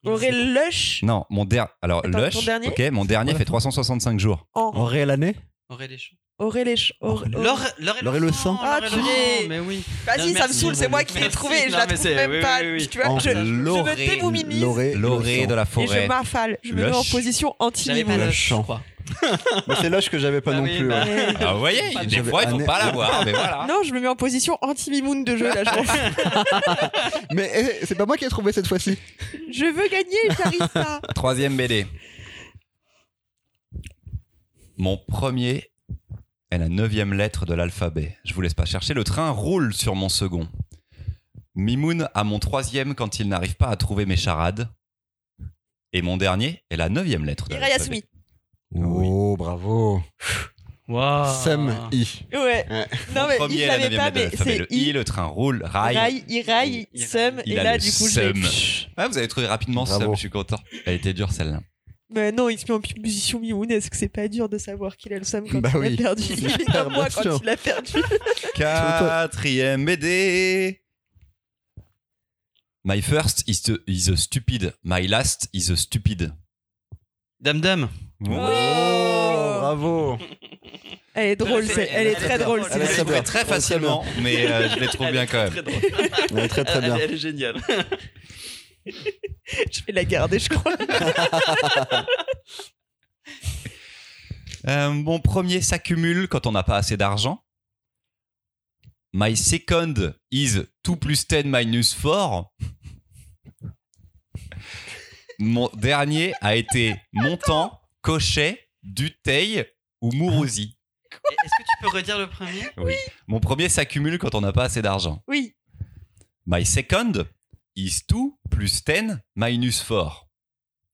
Auré lush? Non, mon dernier. Alors, Attends, Lush. ton dernier? Ok, mon dernier fait 365 jours. en. En réelle année Auré les champs. Auré les ch- Auré- L'or l'or et L'or et le sang. Ah, et purée. Mais oui. Vas-y, ça me saoule, c'est moi qui l'ai trouvé. Je la trouve même pas. Tu vois, je, me L'oré. L'orée de la et forêt. je m'affale. Je me mets en position pas Le champ. crois. Mais c'est l'âge que j'avais pas Ah non oui, plus. bah. ouais. Ah, vous voyez, des fois, il faut pas l'avoir, mais voilà. Non, je me mets en position anti-mimoun de jeu là. Je, Mais eh, c'est pas moi qui ai trouvé cette fois-ci. je veux gagner, j'arrive pas. Troisième BD. Mon premier est la neuvième lettre de l'alphabet. Je vous laisse pas chercher. Le train roule sur mon second. Mimoun a mon troisième quand il n'arrive pas à trouver mes charades. Et mon dernier est la neuvième lettre de l'alphabet. Oui. Oh, bravo. Waouh. Sem I. Ouais. Ouais. Non, mais premier il est la savait neuvième pas, lettre de mais l'alphabet. c'est Le I, le train roule, rail. Rail, Iraï, Il- Sum, il et là, du coup, j'ai. Ah, vous avez trouvé rapidement Bravo. Sam, je suis content. Elle était dure celle-là. Mais non, il se met en position Mimoun. Est-ce que c'est pas dur de savoir qu'il a le seum quand Bah il oui. a perdu moi quand sûr. il a perdu. Quatrième BD. My first is, the- is a stupid. My last is a stupid. Dame Dame. Oh, bravo. Elle est drôle, Elle est- c'est- elle est est très drôle. Elle est l'ai très très est facilement, mais euh, je les trouve bien quand même. Elle est très très bien. Elle est géniale. Je vais la garder, je crois. Euh, mon premier s'accumule quand on n'a pas assez d'argent. My second is 2 plus 10 minus 4. Mon dernier a été Montant, Cochet, Dutheil ou Mourouzi. Est-ce que tu peux redire le premier? Oui. Mon premier s'accumule quand on n'a pas assez d'argent. Oui. My second is 2 plus 10 minus 4.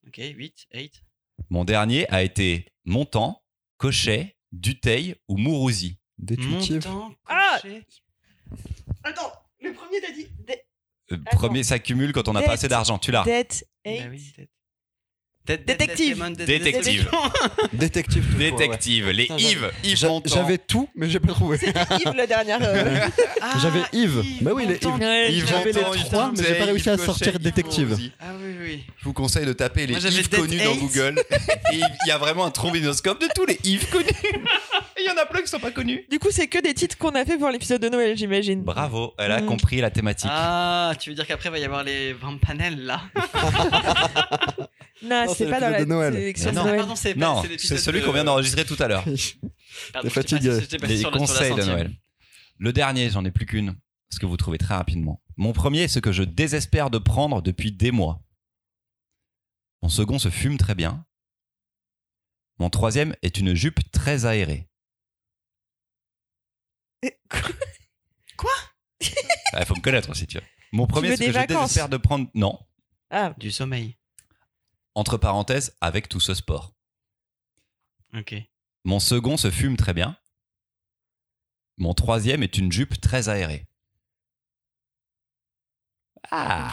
Ok, 8, 8. Mon dernier a été Montant, Cochet, Dutheil ou Mourouzi. Détuitive. Montant, Ah cocher. Attends, le premier t'as dit de- Euh. Premier s'accumule quand on n'a pas assez d'argent. Tu l'as. Dette Bah 8. oui, tête. Tête- Détective. Détective. Détective. Détective, les Yves, Yves. J'avais tout, mais j'ai pas trouvé. C'était Yves le dernier. euh. Ah, J'avais Yves. Bah oui, les. Yves. J'avais les trois, mais j'ai pas réussi à sortir détective. Ah oui, oui. Je vous conseille de taper les Yves connus dans. Google. Et il y a vraiment un trombinoscope de tous les Yves connus. Et il y en a plein qui sont pas connus. Du coup, c'est que des titres qu'on a fait pour l'épisode de Noël, j'imagine. Bravo, elle a compris la thématique. Ah, tu veux dire qu'après, il va y avoir les vampanels là Non, Non, c'est pas dans la de Noël. sélection de. Ah, Noël. Non, c'est celui de- qu'on vient d'enregistrer tout à l'heure. T'es fatigué. Les sur sur conseils de. Noël. Le dernier, j'en ai plus qu'une, parce que vous trouvez très rapidement. Mon premier est ce que je désespère de prendre depuis des mois. Mon second se fume très bien. Mon troisième est une jupe très aérée. Il Ah, faut me connaître aussi, tu vois. Mon premier, veux c'est que je désespère de prendre. Non. Ah, Du sommeil. Entre parenthèses, avec tout ce sport. Ok. Mon second se fume très bien. Mon troisième est une jupe très aérée. Ah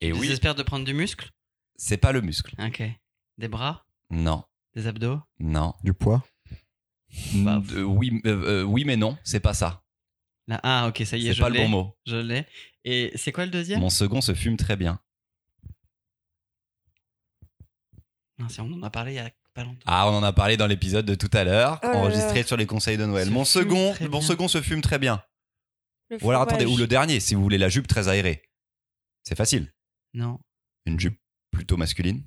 Et oui, J'espère de prendre du muscle? c'est pas le muscle. Ok. Des bras, Non, des abdos? non. Du poids? Bah, Euh, oui, euh, euh, oui, mais non, c'est pas ça. Là, ah, ok, ça y est, C'est je pas le l'ai. bon mot. Je l'ai. Et c'est quoi le deuxième? Mon second se fume très bien. Non, si on en a parlé il y a pas longtemps. Ah, on en a parlé dans l'épisode de tout à l'heure, Oh enregistré là. sur les conseils de Noël. Se Mon second, mon bien. second se fume très bien. le Ou alors attendez, ou le dernier, si vous voulez la jupe très aérée. C'est facile. Non. Une jupe plutôt masculine,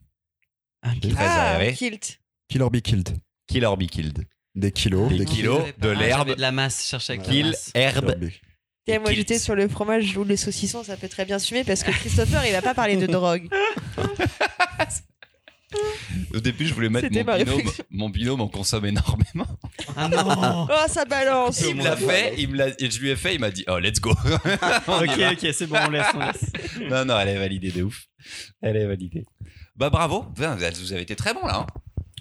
Ok. très Ah, aérée. kilt. Kill or be killed. Kill or be killed. Des kilos. Des Des kilos. de Ah, l'herbe. de la masse, je cherchais la Kill, herbe. Et moi, kilt. j'étais sur le fromage ou les saucissons, ça peut très bien sumer parce que Christopher, il va pas parler de drogue. Au début, je voulais mettre C'était mon ma binôme. Mon binôme en consomme énormément. Ah non Oh, ça balance. Il me l'a fait, il me l'a, et je lui ai fait, il m'a dit, oh, let's go. Ok, ok, c'est bon, on laisse, on laisse. Non, non, elle est validée de ouf. Elle est validée. Bah bravo, vous avez été très bon là. hein.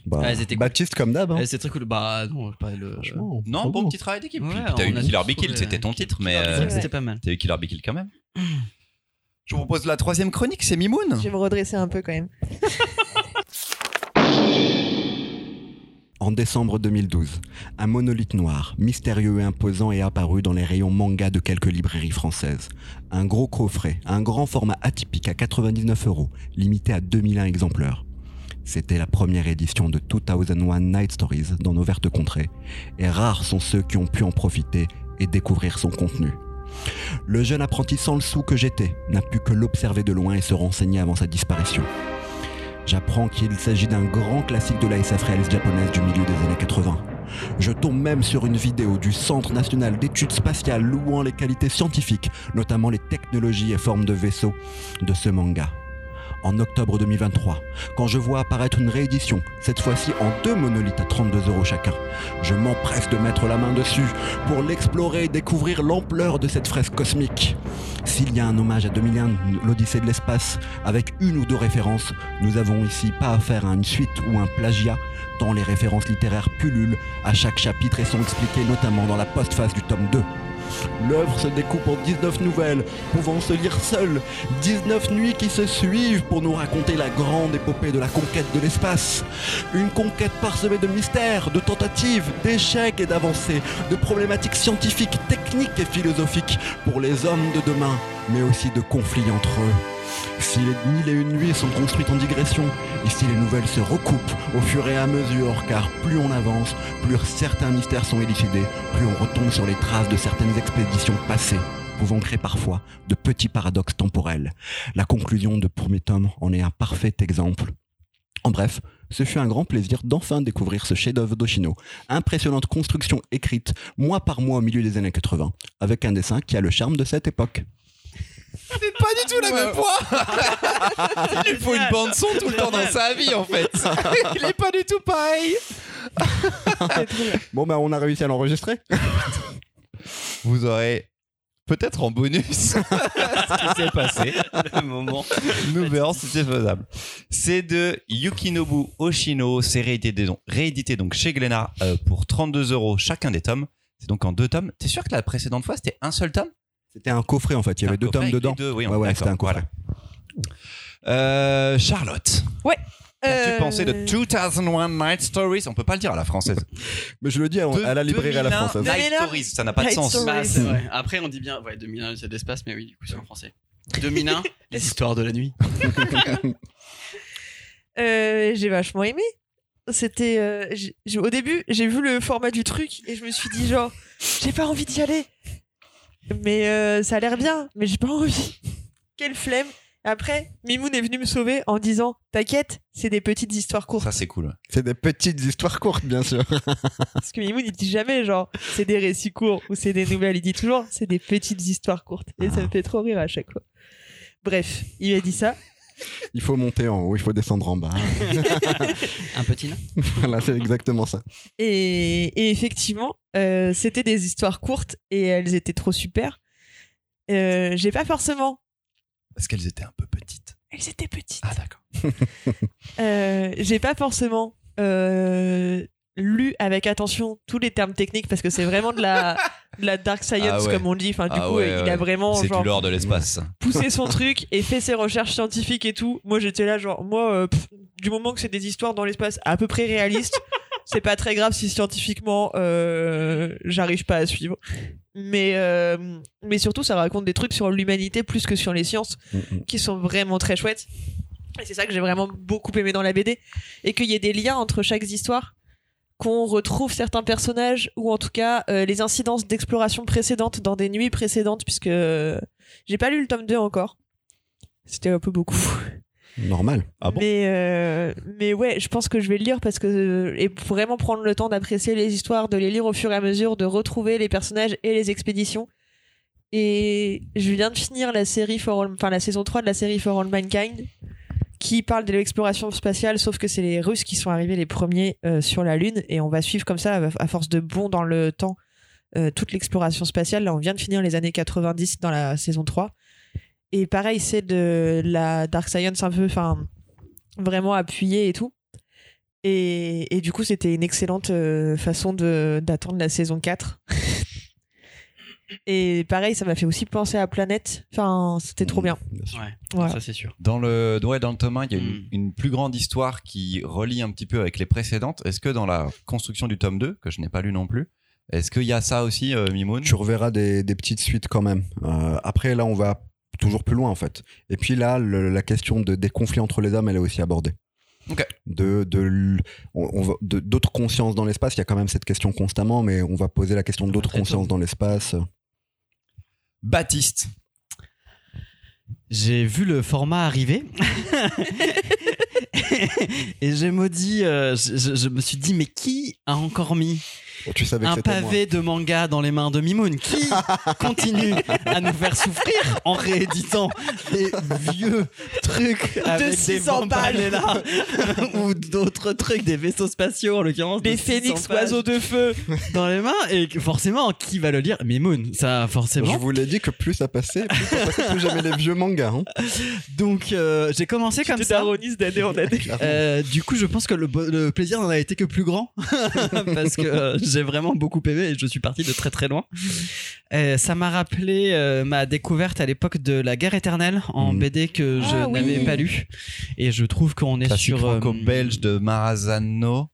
Bah, Ouais, c'était cool. Baptiste comme d'hab. hein. Eh, c'est très cool. Bah non, pas le. Franchement, Non, bravo. bon petit travail d'équipe. Ouais, Puis, puis t'as eu Killer Be Kill, c'était ton titre, mais euh, C'était pas mal. t'as eu Killer Be Kill quand même. Je vous propose la troisième chronique, c'est Mimoun. Je vais me redresser un peu quand même. En décembre 2012, un monolithe noir, mystérieux et imposant est apparu dans les rayons manga de quelques librairies françaises. Un gros coffret, un grand format atypique à 99 euros, limité à 2001 exemplaires. C'était la première édition de 2001 Night Stories dans nos vertes contrées, et rares sont ceux qui ont pu en profiter et découvrir son contenu. Le jeune apprenti sans le sou que j'étais n'a pu que l'observer de loin et se renseigner avant sa disparition. J'apprends qu'il s'agit d'un grand classique de la SF réaliste japonaise du milieu des années 80. Je tombe même sur une vidéo du Centre national d'études spatiales louant les qualités scientifiques, notamment les technologies et formes de vaisseaux de ce manga. En octobre 2023, quand je vois apparaître une réédition, cette fois-ci en deux monolithes à 32 euros chacun, je m'empresse de mettre la main dessus pour l'explorer et découvrir l'ampleur de cette fresque cosmique. S'il y a un hommage à 2001, l'Odyssée de l'espace, avec une ou deux références, nous avons ici pas affaire à une suite ou un plagiat, tant les références littéraires pullulent à chaque chapitre et sont expliquées notamment dans la postface du tome 2. L'œuvre se découpe en 19 nouvelles, pouvant se lire seules, 19 nuits qui se suivent pour nous raconter la grande épopée de la conquête de l'espace. Une conquête parsemée de mystères, de tentatives, d'échecs et d'avancées, de problématiques scientifiques, techniques et philosophiques pour les hommes de demain, mais aussi de conflits entre eux. Si les mille et une nuits sont construites en digression, et si les nouvelles se recoupent au fur et à mesure, car plus on avance, plus certains mystères sont élucidés, plus on retombe sur les traces de certaines expéditions passées, pouvant créer parfois de petits paradoxes temporels. La conclusion de premier tome en est un parfait exemple. En bref, ce fut un grand plaisir d'enfin découvrir ce chef-d'œuvre d'Oshino. Impressionnante construction écrite mois par mois au milieu des années 80, avec un dessin qui a le charme de cette époque. C'est pas du tout la même voix. Il lui faut une bande son tout le temps dans sa vie en fait. Il est pas du tout pareil. Bon bah on a réussi à l'enregistrer. Vous aurez peut-être en bonus ce qui s'est passé. Le moment. Nous verrons si c'est faisable. C'est de Yukinobu Oshino. C'est réédité donc, réédité donc chez Glénat euh, pour 32 euros chacun des tomes. C'est donc en deux tomes. T'es sûr que la précédente fois c'était un seul tome? C'était un coffret en fait, il y avait deux tomes dedans. deux, oui, ouais, ouais, c'était un coffret. voilà. Euh, Charlotte. Qu'as-tu Euh, pensé de 2001 Night Stories? On peut pas le dire à la française. Mais je le dis à, De- à la librairie à la 2001 française. Night 2001 Stories, ça n'a pas de sens. Bah, c'est vrai. Après, on dit bien, ouais, 2001, c'est d'espace, mais oui, du coup, c'est en français. 2001, les histoires de la nuit. Euh, j'ai vachement aimé. C'était euh, au début, j'ai vu le format du truc et je me suis dit genre j'ai pas envie d'y aller. Mais euh, ça a l'air bien, mais j'ai pas envie. Quelle flemme. Après, Mimoun est venu me sauver en disant "T'inquiète, c'est des petites histoires courtes." Ça c'est cool. C'est des petites histoires courtes, bien sûr. Parce que Mimoun il dit jamais genre c'est des récits courts ou c'est des nouvelles, il dit toujours c'est des petites histoires courtes et ça me fait trop rire à chaque fois. Bref, il m'a dit ça. Il faut monter en haut, il faut descendre en bas. Un petit nain. voilà, c'est exactement ça. Et, et effectivement, euh, c'était des histoires courtes et elles étaient trop super. Euh, j'ai pas forcément. Parce qu'elles étaient un peu petites. Elles étaient petites. Ah d'accord. Euh, j'ai pas forcément euh, lu avec attention tous les termes techniques parce que c'est vraiment de la, de la dark science Ah ouais. comme on dit. Enfin, du Ah coup, ouais, il ouais. a vraiment C'est genre du lore de l'espace. poussé son truc et fait ses recherches scientifiques et tout. Moi, j'étais là, genre, moi, euh, pff, du moment que c'est des histoires dans l'espace à peu près réalistes, c'est pas très grave si scientifiquement euh, j'arrive pas à suivre. Mais, euh, mais surtout, ça raconte des trucs sur l'humanité plus que sur les sciences Mm, mm. qui sont vraiment très chouettes. Et c'est ça que j'ai vraiment beaucoup aimé dans la BD. Et qu'il y ait des liens entre chaque histoire, qu'on retrouve certains personnages, ou en tout cas euh, les incidences d'exploration précédentes dans des nuits précédentes, puisque euh, j'ai pas lu le tome 2 encore. C'était un peu beaucoup. Normal. Ah bon? Mais, euh, mais ouais, je pense que je vais le lire parce que. Et pour vraiment prendre le temps d'apprécier les histoires, de les lire au fur et à mesure, de retrouver les personnages et les expéditions. Et je viens de finir la série For All- enfin la saison 3 de la série For All Mankind qui parle de l'exploration spatiale sauf que c'est les Russes qui sont arrivés les premiers euh, sur la Lune et on va suivre comme ça à force de bond dans le temps euh, toute l'exploration spatiale. Là, on vient de finir les années 90 dans la saison 3. Et pareil, c'est de la dark science un peu, enfin, vraiment appuyée et tout. Et, et du coup, c'était une excellente euh, façon d'attendre la saison 4. et pareil, ça m'a fait aussi penser à Planète. Enfin, c'était trop bien. Bien sûr. Ouais, Voilà. ça c'est sûr. Dans le, ouais, dans le tome 1, il y a une, Mm. une plus grande histoire qui relie un petit peu avec les précédentes. Est-ce que dans la construction du tome 2, que je n'ai pas lu non plus, est-ce qu'il y a ça aussi, euh, Mimoun? Tu reverras des, des petites suites quand même. Euh, après, là, on va toujours plus loin en fait. Et puis là, le- la question de, des conflits entre les hommes, elle est aussi abordée. De, de, l- on, on va- de- d'autres consciences dans l'espace, il y a quand même cette question constamment, mais on va poser la question d'autres tôt. consciences dans l'espace. Baptiste. J'ai vu le format arriver. et j'ai maudit, euh, je, je- je me suis dit, mais qui a encore mis? Tu savais que un moi. pavé de manga dans les mains de Mimoun Qui continue à nous faire souffrir en rééditant des vieux trucs avec des 600 pages. là ou d'autres trucs, des vaisseaux spatiaux en l'occurrence. Des de 600 phénix, oiseaux de feu. dans les mains et forcément, qui va le lire Mimoun, ça Je forcément. vous l'ai dit que plus ça passait, plus ça passait, plus j'aimais les vieux mangas. hein. Donc euh, j'ai commencé comme ça. d'année en année. Euh, du coup, je pense que le plaisir n'en a été que plus grand parce que euh, j'ai vraiment beaucoup aimé et je suis parti de très très loin. Euh, ça m'a rappelé euh, ma découverte à l'époque de La Guerre éternelle en Mhm. BD que je Ah oui. n'avais pas lu et je trouve qu'on est Classique sur euh, franco-belge de Marazano.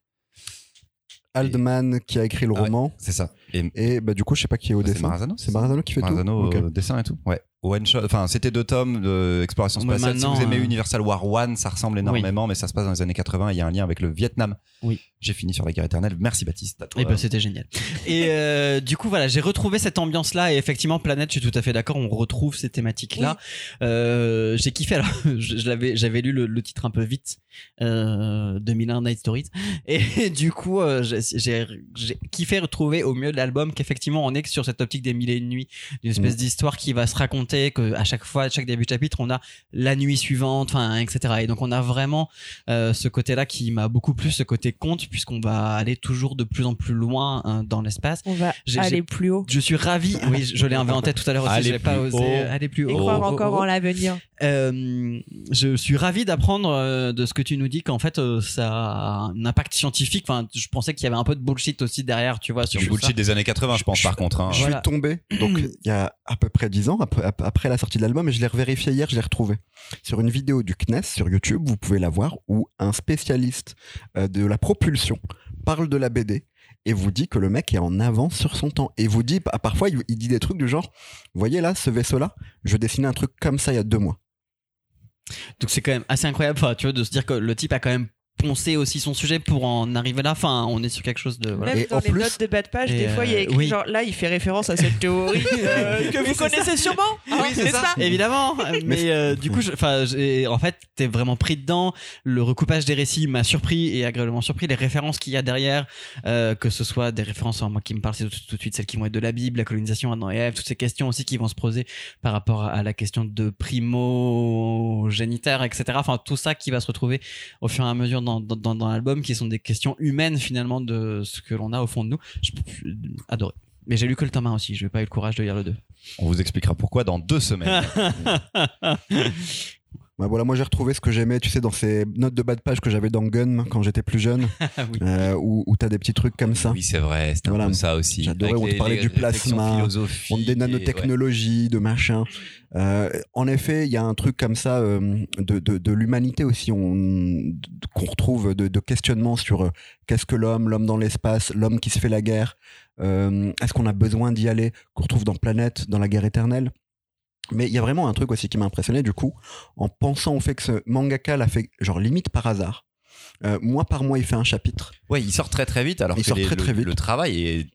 Aldman qui a écrit le Ah ouais. roman. C'est ça. Et Et bah, du coup, je sais pas qui est au c'est dessin. Marazano C'est Marazano qui fait Marazano tout. Au dessin et tout. Ouais. One shot. Enfin, c'était deux tomes d'exploration spatiale. si vous aimez euh, Universal War One, ça ressemble énormément, mais ça se passe dans les années 80. et Il y a un lien avec le Vietnam. Oui. J'ai fini sur la guerre éternelle. Merci Baptiste. À toi. Et ben c'était génial. Et euh, du coup voilà, j'ai retrouvé cette ambiance là et effectivement Planète, je suis tout à fait d'accord, on retrouve ces thématiques là. Euh, j'ai kiffé alors, je, je l'avais j'avais lu le, le titre un peu vite euh, 2001 Night Stories et du coup euh, j'ai j'ai j'ai kiffé retrouver au mieux de l'album qu'effectivement on est que sur cette optique des mille et une nuits, d'une espèce Mm. d'histoire qui va se raconter présenté, que à chaque fois, à chaque début de chapitre, on a la nuit suivante, enfin, etc. Et donc on a vraiment euh, ce côté-là qui m'a beaucoup plu, ce côté conte, puisqu'on va aller toujours de plus en plus loin hein, dans l'espace. On va J'ai- aller j'ai- plus haut Je suis ravi. Oui, je l'ai inventé tout à l'heure aussi. Aller Je l'ai pas osé haut. aller plus haut. et croire Oh, encore oh, oh. en l'avenir. Euh, je suis ravi d'apprendre euh, de ce que tu nous dis qu'en fait euh, ça a un impact scientifique. Enfin, je pensais qu'il y avait un peu de bullshit aussi derrière, tu vois, sur bullshit des années 80, je pense, Je- par contre. hein. Je Voilà. suis tombé, donc il y a à peu près 10 ans, après, ap- après la sortie de l'album, et je l'ai revérifié hier, je l'ai retrouvé. Sur une vidéo du CNES sur YouTube, vous pouvez la voir, où un spécialiste euh, de la propulsion parle de la BD et vous dit que le mec est en avance sur son temps. Et vous dit, bah, parfois, il, dit des trucs du genre, voyez là, ce vaisseau-là, je dessinais un truc comme ça il y a deux mois. Donc c'est quand même assez incroyable, tu vois, de se dire que le type a quand même poncé aussi son sujet pour en arriver là. Enfin, on est sur quelque chose de. Voilà. Même Et dans en les plus- notes de bas de page, des fois, il y a euh, écrit oui. genre là, il fait référence à cette théorie euh, que vous connaissez sûrement, Oui, c'est n'est-ce ça. Évidemment, mais euh, du coup, je- en fait, t'es vraiment pris dedans. Le recoupage des récits m'a surpris et agréablement surpris. Les références qu'il y a derrière, euh, que ce soit des références, moi qui me parlent, c'est tout, tout de suite celles qui vont être de la Bible, la colonisation, Adam et Ève, toutes ces questions aussi qui vont se poser par rapport à la question de primogénitaire, etc. Enfin, tout ça qui va se retrouver au fur et à mesure dans, dans, dans- dans l'album, qui sont des questions humaines finalement de ce que l'on a au fond de nous. Je, je- adoré. Mais j'ai lu que le tome 1 aussi, je n'ai pas eu le courage de lire le 2. On vous expliquera pourquoi dans deux semaines. Ouais, voilà, moi j'ai retrouvé ce que j'aimais, tu sais, dans ces notes de bas de page que j'avais dans Gun quand j'étais plus jeune, oui. euh, où, où t'as des petits trucs comme ça. Oui, c'est vrai, c'était Voilà. un peu ça aussi. J'adorais, on te parlait du plasma, On des et- nanotechnologies, de machin. Euh, en effet, il y a un truc comme ça euh, de, de, de l'humanité aussi, qu'on retrouve de, de questionnement sur qu'est-ce que l'homme, l'homme dans l'espace, l'homme qui se fait la guerre. Est-ce qu'on a besoin d'y aller Qu'on retrouve dans Planète, dans la guerre éternelle? Mais il y a vraiment un truc aussi qui m'a impressionné du coup, en pensant au fait que ce mangaka l'a fait genre limite par hasard. Euh, mois par mois, il fait un chapitre. Ouais, il sort très très vite alors Il que sort les- très, très le, vite. le travail est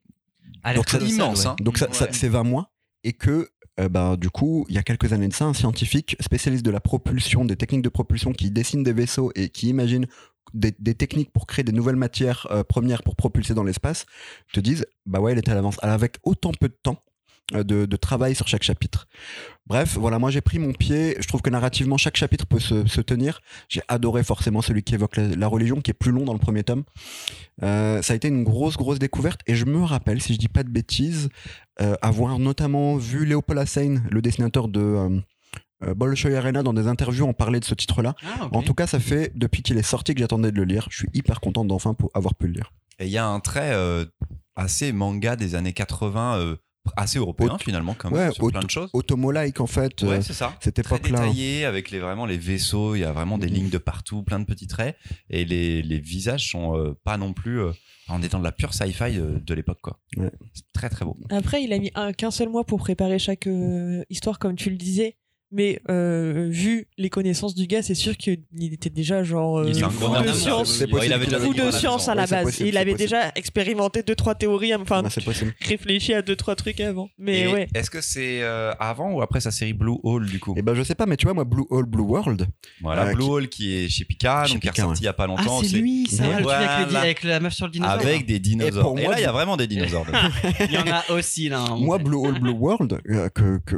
Donc, très c'est immense. ouais. hein. Donc ça, c'est 20 mois et que euh, bah, du coup, il y a quelques années de ça, un scientifique spécialiste de la propulsion, des techniques de propulsion qui dessine des vaisseaux et qui imagine des, des techniques pour créer des nouvelles matières euh, premières pour propulser dans l'espace, te disent bah ouais, elle est à l'avance. Avec autant peu de temps de, de travail sur chaque chapitre. Bref, voilà, moi j'ai pris mon pied. Je trouve que narrativement, chaque chapitre peut se, se tenir. J'ai adoré forcément celui qui évoque la, la religion, qui est plus long dans le premier tome. Euh, ça a été une grosse, grosse découverte. Et je me rappelle, si je dis pas de bêtises, euh, avoir notamment vu Léopold Hassane, le dessinateur de euh, euh, Bolshoi Arena, dans des interviews en parler de ce titre-là. Ah. En tout cas, ça fait depuis qu'il est sorti que j'attendais de le lire. Je suis hyper content d'enfin avoir pu le lire. Et il y a un trait euh, assez manga des années 80, euh, assez européen Aut- finalement, quand ouais, même, sur aut- plein de choses. Automo-like, en fait, euh, Ouais, c'est ça. cette Très époque-là. détaillé, avec les, vraiment les vaisseaux, il y a vraiment des Mhm. lignes de partout, plein de petits traits. Et les, les visages sont euh, pas non plus. euh, en étant de la pure sci-fi euh, de l'époque, quoi. Ouais. C'est très très beau. Après, il a mis un- qu'un seul mois pour préparer chaque euh, histoire, comme tu le disais. Mais euh, vu les connaissances du gars, c'est sûr qu'il était déjà genre euh, Il un fou gros de science, possible il avait fou de science à la base. possible, il avait possible. déjà expérimenté deux trois théories, enfin Ouais, c'est possible. réfléchi à deux trois trucs avant. Mais Et ouais. Est-ce que c'est euh, avant ou après sa série Blue Hole du coup? Et ben je sais pas, mais tu vois, moi, Blue Hole, Blue World, Voilà, euh, Blue qui- Hole qui est chez Pika, Chez donc qui est ressorti il y a pas Ah, longtemps. c'est lui, c'est Ouais. avec, avec la meuf sur le dinosaure. Avec des dinosaures. pour Et, moi, là, il y a vraiment des dinosaures. Il y en a aussi là. Moi. Blue Hole Blue World, euh,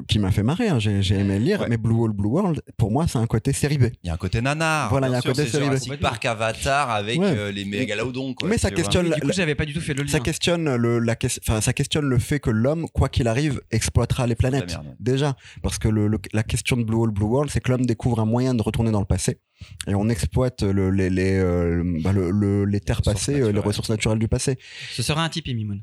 qui m'a fait marrer, hein, j'ai j'ai aimé le lire, Ouais. mais Blue Hole Blue World, pour moi, c'est un côté série B. Il y a un côté nanar. Voilà, il y a un côté c'est série B. Jurassic Park Avatar avec Ouais. euh, les mégalodons. Quoi, Mais ça questionne du coup, j'avais pas du tout fait le lien. Ça questionne le, la, enfin, ça questionne le fait que l'homme, quoi qu'il arrive, exploitera les La planètes. Déjà, parce que le, le- la question de Blue Hole Blue World, c'est que l'homme découvre un moyen de retourner dans le passé et on exploite le- les, les, euh, bah, le- le- les terres passées, euh, les ressources naturelles du passé. Ce sera un Tipeee, Mimoun.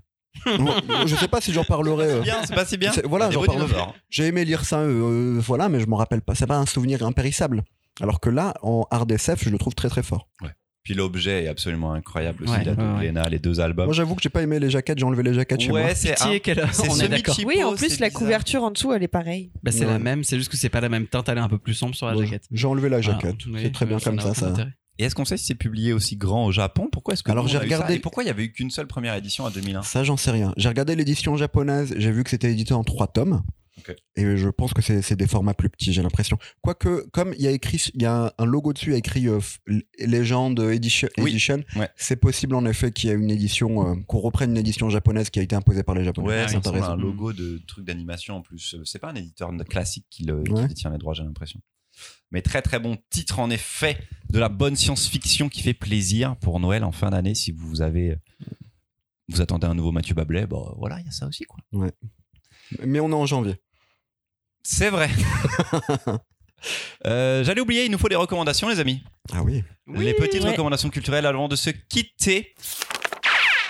Je sais pas si j'en parlerai. euh, C'est pas si bien. C'est- voilà, j'en beaux parle. dinosaures. J'ai aimé lire ça, euh, voilà, mais je m'en rappelle pas. C'est pas un souvenir impérissable. Alors que là, en hard SF, je le trouve très très fort. Puis l'objet est absolument incroyable aussi. Ouais, la ouais, ouais. Les deux albums. Moi, j'avoue que j'ai pas aimé les jaquettes, j'ai enlevé les jaquettes chez moi. Ouais, c'est un- est semi d'accord. Oui, en plus la bizarre. couverture en dessous, elle est pareille. Bah, c'est Ouais. la même, c'est juste que c'est pas la même teinte, elle est un peu plus sombre sur la jaquette. J'ai enlevé la Ah, jaquette. oui, c'est très bien comme ça. Et est-ce qu'on sait si c'est publié aussi grand au Japon? Pourquoi est-ce que Alors, j'ai regardé- Et pourquoi il y avait eu qu'une seule première édition à 2001 Ça, j'en sais rien. J'ai regardé l'édition japonaise, j'ai vu que c'était édité en trois tomes. Et je pense que c'est c'est des formats plus petits, j'ai l'impression. Quoique, comme il y a écrit, il y a un, logo dessus, il y a écrit euh, Legend Edition, Oui. Edition. Ouais. c'est possible en effet qu'il y une édition, euh, qu'on reprenne une édition japonaise qui a été imposée par les Japonais. Ouais, raison. un logo de truc d'animation en plus. Euh, C'est pas un éditeur classique qui, le, qui détient les droits, j'ai l'impression. Mais très très bon titre en effet de la bonne science-fiction qui fait plaisir pour Noël en fin d'année. Si vous avez, vous attendez un nouveau Mathieu Bablet, bon voilà, il y a ça aussi quoi. Mais on est en janvier. C'est vrai. Euh, J'allais oublier, il nous faut des recommandations, les amis. Ah oui. les petites ouais. recommandations culturelles avant de se quitter.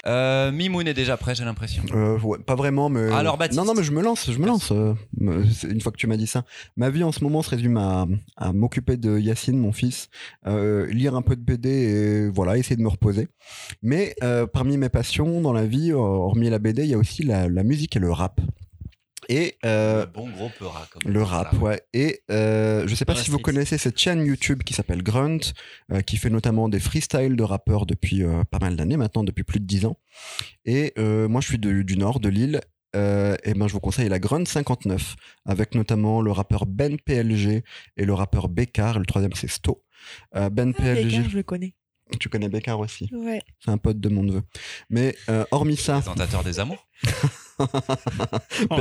Euh, Mimoun est déjà prêt, j'ai l'impression. Euh, ouais, pas vraiment, mais. Alors, Baptiste. Non, non, mais je me lance, je me lance. euh, une fois que tu m'as dit ça. Ma vie en ce moment se résume à, à m'occuper de Yacine, mon fils, lire un peu de BD et voilà, essayer de me reposer. Mais parmi mes passions dans la vie, hormis la BD, il y a aussi la, la musique et le rap. Et euh, bon gros. Comme le rap, ouais. Et euh, je sais pas si vous connaissez cette chaîne YouTube qui s'appelle Grunt, euh, qui fait notamment des freestyles de rappeurs depuis euh, pas mal d'années maintenant, depuis plus de 10 ans. Et euh, moi, je suis de- du nord, de Lille. Euh, et ben, je vous conseille la Grunt 59, avec notamment le rappeur Ben PLG et le rappeur Bécard. Le troisième, c'est Sto. Euh, ben Ah, PLG, Bécard, je le connais. tu connais Bécard aussi? Ouais. C'est un pote de mon neveu. Mais euh, hormis ça, Présentateur des amours. Oh.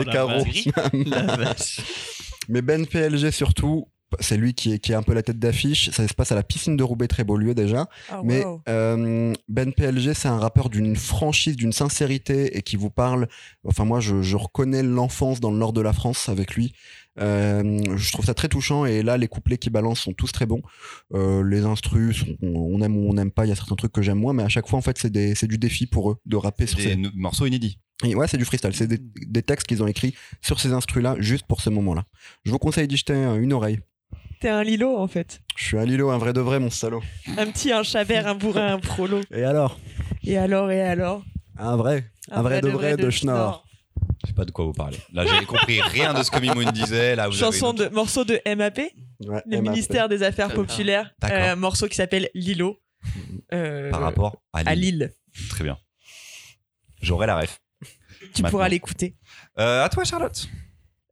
Mais Ben PLG surtout, c'est lui qui est, qui est un peu la tête d'affiche. Ça se passe à la piscine de Roubaix, très beau lieu déjà. Ah, Mais wow. euh, Ben PLG, c'est un rappeur d'une franchise, d'une sincérité et qui vous parle. Enfin, moi, je, je reconnais l'enfance dans le nord de la France avec lui. Euh, je trouve ça très touchant et là, les couplets qui balancent sont tous très bons. Euh, les instrus, sont- on aime ou on n'aime pas. Il y a certains trucs que j'aime moins, mais à chaque fois, en fait, c'est du défi pour eux de rapper sur Des ces. morceaux inédits. Et ouais, c'est du freestyle. C'est des, des textes qu'ils ont écrits sur ces instrus-là, juste pour ce moment-là. Je vous conseille d'y jeter euh, une oreille. T'es un Lilo en fait. Je suis un Lilo, un vrai de vrai, mon salaud. Un petit, un chabert, un bourrin, un prolo. Et alors? Et alors, et alors? Un vrai. Un, vrai, de vrai de Schnorr. Je sais pas de quoi vous parlez. Là, j'ai compris rien de ce que Mimoun disait. Là, vous Chanson de, morceau de MAP, Ouais, le MAP. ministère des Affaires. Populaires. D'accord. Un morceau qui s'appelle Lilo. Euh, par rapport à Lille. à Lille. Très bien. J'aurai la ref. Tu Maintenant. pourras l'écouter. Euh, à toi, Charlotte.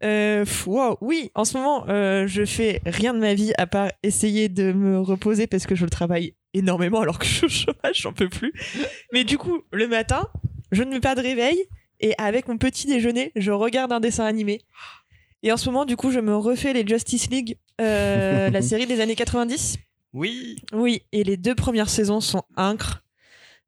Euh, wow, oui, en ce moment, euh, je fais rien de ma vie à part essayer de me reposer parce que je travaille énormément alors que je suis au chômage, j'en peux plus. Mais du coup, le matin, je ne mets pas de réveil et avec mon petit déjeuner, je regarde un dessin animé. Et en ce moment, du coup, je me refais les Justice League, euh, la série des années 90. Oui. Oui, et les deux premières saisons sont incres.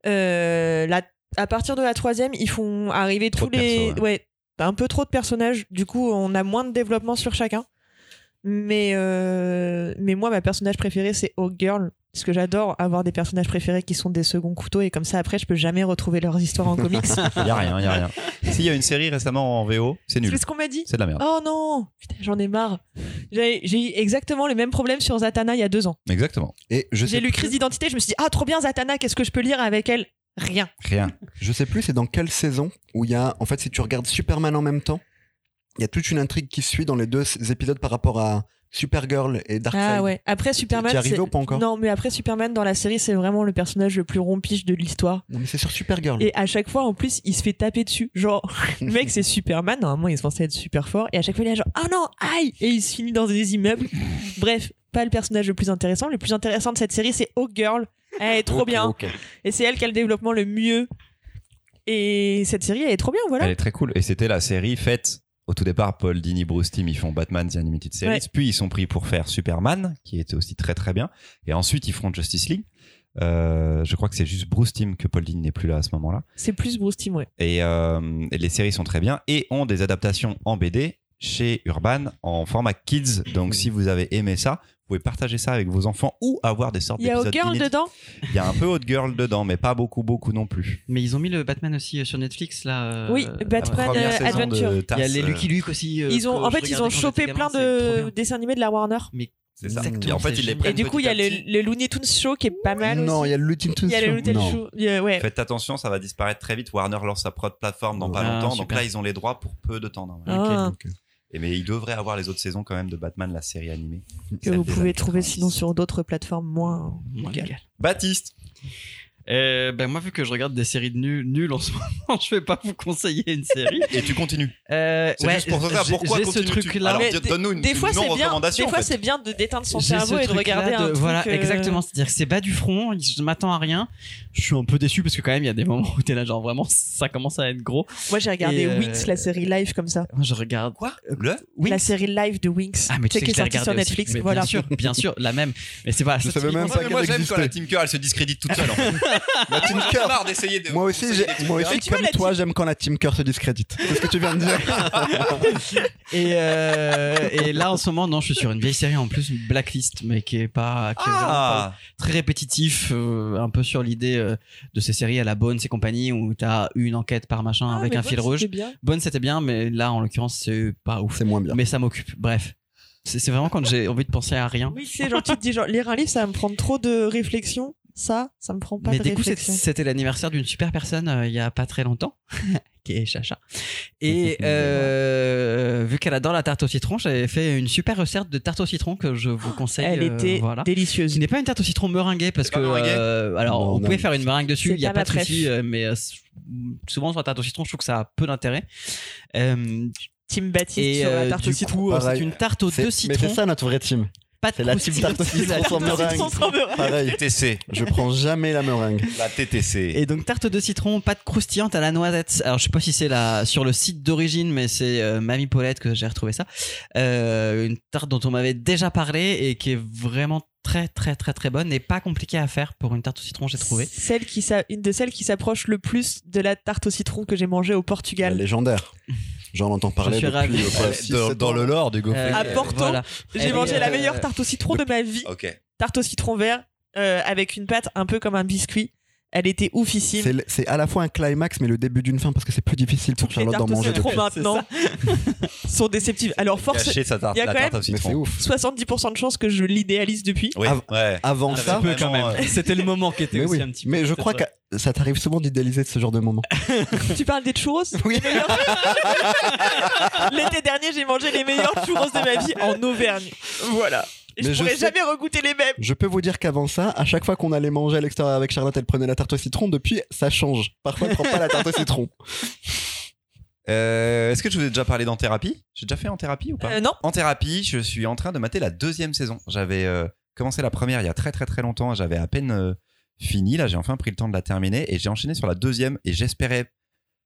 Euh, la- à partir de la troisième, ils font arriver Trop tous les, persos, ouais, un peu trop de personnages. Du coup, on a moins de développement sur chacun. Mais euh, mais moi, ma personnage préférée, c'est Hawk Girl, parce que j'adore avoir des personnages préférés qui sont des seconds couteaux et comme ça, après, je peux jamais retrouver leurs histoires en comics. Il y a rien, il y a rien. S'il y a une série récemment en VO, c'est nul. c'est ce qu'on m'a dit. C'est de la merde. Oh non, Putain, j'en ai marre. J'ai eu exactement les mêmes problèmes sur Zatanna il y a deux ans. Exactement. Et je J'ai lu plus- Crise d'identité, je me suis dit ah trop bien Zatanna, qu'est-ce que je peux lire avec elle? Rien. Rien. Je sais plus, c'est dans quelle saison où il y a, en fait, si tu regardes Superman en même temps, il y a toute une intrigue qui se suit dans les deux épisodes par rapport à Supergirl et Darkseid. Ah ouais. Après Superman. Es arrivé c'est- ou pas encore? Non, mais après Superman dans la série, c'est vraiment le personnage le plus rompiche de l'histoire. Non, mais c'est sur Supergirl. Et à chaque fois, en plus, il se fait taper dessus. Genre, le mec, c'est Superman. Normalement, il est censé être super fort. Et à chaque fois, il est genre, ah non, aïe Et il se finit dans des immeubles. Bref, pas le personnage le plus intéressant. Le plus intéressant de cette série, c'est Hawk Girl. Elle est trop bien. ok. Et c'est elle qui a le développement le mieux. Et cette série, elle est trop bien, voilà. Elle est très cool. Et c'était la série faite au tout départ. Paul Dini, Bruce Timm, ils font Batman The Animated Series. Ouais. Puis ils sont pris pour faire Superman, qui était aussi très très bien. Et ensuite ils feront Justice League. Euh, je crois que c'est juste Bruce Timm que Paul Dini n'est plus là à ce moment-là. C'est plus Bruce Timm, ouais. Et, euh, et les séries sont très bien et ont des adaptations en BD chez Urban en format kids. Donc si vous avez aimé ça, pouvez partager ça avec vos enfants ou avoir des sortes Il y a d'épisodes Girl inédits. dedans Il y a un peu Hot Girl dedans, mais pas beaucoup, beaucoup non plus. Mais ils ont mis le Batman aussi euh, sur Netflix là. euh, Oui, Batman, euh, Adventure. Il y a les euh, Lucky Luke aussi. euh, Ils ont, en fait, ils ont chopé plein de dessins animés de la Warner. Mais C'est ça. Et en fait, c'est ils les génial. prennent Et du coup, il y a le, Looney Tunes Show qui est pas mal Non, il y a le Looney Tunes Il y a le Show. Looney Tunes Non. Show. A- ouais. Faites attention, ça va disparaître très vite. Warner lance sa propre plateforme dans pas Ah, longtemps. Donc là, ils ont les droits pour peu de temps. Ah, Ok. Et mais ils devraient avoir les autres saisons quand même de Batman, la série animée. que vous pouvez trouver 90. sinon sur d'autres plateformes moins Moins légales. légal. Baptiste. Euh, ben moi, vu que je regarde des séries de en ce moment, je vais pas vous conseiller une série. Et tu continues. Euh, C'est ouais, juste pour ça, pourquoi j'ai ce truc-là. Donne-nous une, des une fois c'est bien non-recommandation. des fois en fait. c'est bien de déteindre son cerveau ce et de regarder un truc voilà euh, exactement c'est-à-dire que c'est bas du front je m'attends à rien je suis un peu déçu parce que quand même il y a des moments où t'es là genre vraiment ça commence à être gros moi j'ai regardé euh, Winx la série live comme ça moi je regarde Quoi Le Winx la série live de Winx ah mais tu sais qui que est je l'ai sortie sur. Netflix voilà bien sûr bien sûr la même mais c'est pas Je savais même pas mais moi j'aime quand la. Team Cœur elle se discrédite toute seule. La Team Cœur. marre d'essayer de. Moi aussi, j'ai- moi aussi, tu vois, comme la toi, j'aime quand la Team Cœur se discrédite. C'est ce que tu viens de dire. et euh, et là en ce moment non je suis sur une vieille série en plus Blacklist mais qui est pas qui est vraiment pas Ah très répétitif, euh, un peu sur l'idée euh, de ces séries à la Bones et compagnie où t'as une enquête par machin Ah, avec mais un bon, fil rouge. c'était bien. Bonne c'était bien, mais là en l'occurrence c'est pas ouf. C'est moins bien. Mais ça m'occupe. Bref, c'est c'est vraiment quand j'ai envie de penser à rien. oui c'est genre tu te dis genre lire un livre ça va me prendre trop de réflexion ça ça me prend pas mais de du coup c'était l'anniversaire d'une super personne euh, il y a pas très longtemps, qui est Chacha. Et euh, vu qu'elle adore la tarte au citron, j'avais fait une super recette de tarte au citron que je vous conseille. elle euh, était voilà. délicieuse Ce n'est pas une tarte au citron meringuée parce que euh, alors Non, vous pouvez non. faire une meringue dessus, il y a pas de souci, mais euh, souvent sur la tarte au citron, je trouve que ça a peu d'intérêt. Euh, Team Baptiste et sur la tarte au citron c'est une tarte aux deux Mais citrons, c'est ça notre vraie team. Pas de C'est la la sans tarte au meringue. citron sans meringue. Pareil. TTC. Je prends jamais la meringue. La TTC. Et donc tarte de citron, pâte croustillante à la noisette. Alors je sais pas si c'est la sur le site d'origine, mais c'est euh, Mamie Paulette que j'ai retrouvé ça. Euh, une tarte dont on m'avait déjà parlé et qui est vraiment très très très très bonne et pas compliquée à faire pour une tarte au citron, j'ai trouvé. celle qui une de celles qui s'approche le plus de la tarte au citron que j'ai mangée au La Portugal légendaire. J'en entends parler depuis ravi. euh, Dans, le lore du gaufrier. Euh, À Porto, voilà. j'ai mangé la euh, meilleure tarte au citron de ma vie tarte au citron vert euh, avec une pâte un peu comme un biscuit elle était oufissime C'est à la fois un climax, mais le début d'une fin parce que c'est plus difficile pour Charlotte d'en tartes au manger. citron depuis. maintenant sont déceptives alors force il y a quand ouf. 70% de chances que je l'idéalise depuis Oui, Av- ouais. Avant Ah, ça, même. euh, C'était le moment qui était mais aussi oui. un petit peu. Mais je crois que ça t'arrive souvent d'idéaliser ce genre de moment. tu parles des churros Oui. Les meilleurs- l'été dernier j'ai mangé les meilleurs churros de ma vie en Auvergne voilà et je Mais je pourrais sais- jamais regoûter les mêmes Je peux vous dire qu'avant ça, à chaque fois qu'on allait manger à l'extérieur avec Charlotte, elle prenait la tarte au citron. Depuis, ça change. Parfois, elle prend pas la tarte au citron. Euh, Est-ce que je vous ai déjà parlé d'en thérapie? J'ai déjà fait en thérapie ou pas? Euh, non En thérapie, je suis en train de mater la deuxième saison. J'avais euh, commencé la première il y a très très très longtemps. J'avais à peine euh, fini. Là, j'ai enfin pris le temps de la terminer et j'ai enchaîné sur la deuxième. Et j'espérais.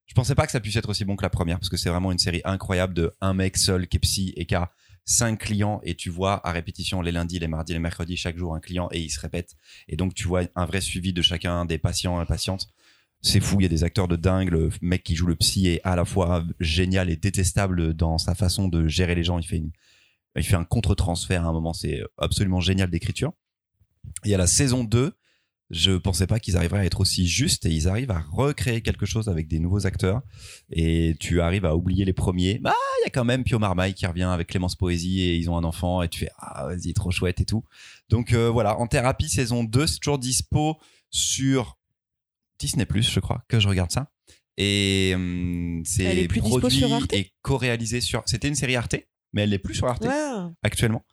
Je pensais pas que ça puisse être aussi bon que la première parce que c'est vraiment une série incroyable de un mec seul qui est psy et qui a cinq clients et tu vois à répétition les lundis, les mardis, les mercredis chaque jour un client et il se répète. Et donc tu vois un vrai suivi de chacun des patients et patientes. C'est fou, il y a des acteurs de dingue. Le mec qui joue le psy est à la fois génial et détestable dans sa façon de gérer les gens. Il fait, une, il fait un contre-transfert à un moment, c'est absolument génial d'écriture. Et à la saison 2, je pensais pas qu'ils arriveraient à être aussi justes et ils arrivent à recréer quelque chose avec des nouveaux acteurs. Et tu arrives à oublier les premiers. Bah, il y a quand même Pio Marmaille qui revient avec Clémence Poésie et ils ont un enfant et tu fais ah vas-y trop chouette et tout. Donc euh, voilà, en thérapie saison 2, c'est toujours dispo sur Disney je crois que je regarde ça. Et hum, c'est plus produit et co-réalisé sur. C'était une série Arte, mais elle n'est plus sur Arte actuellement.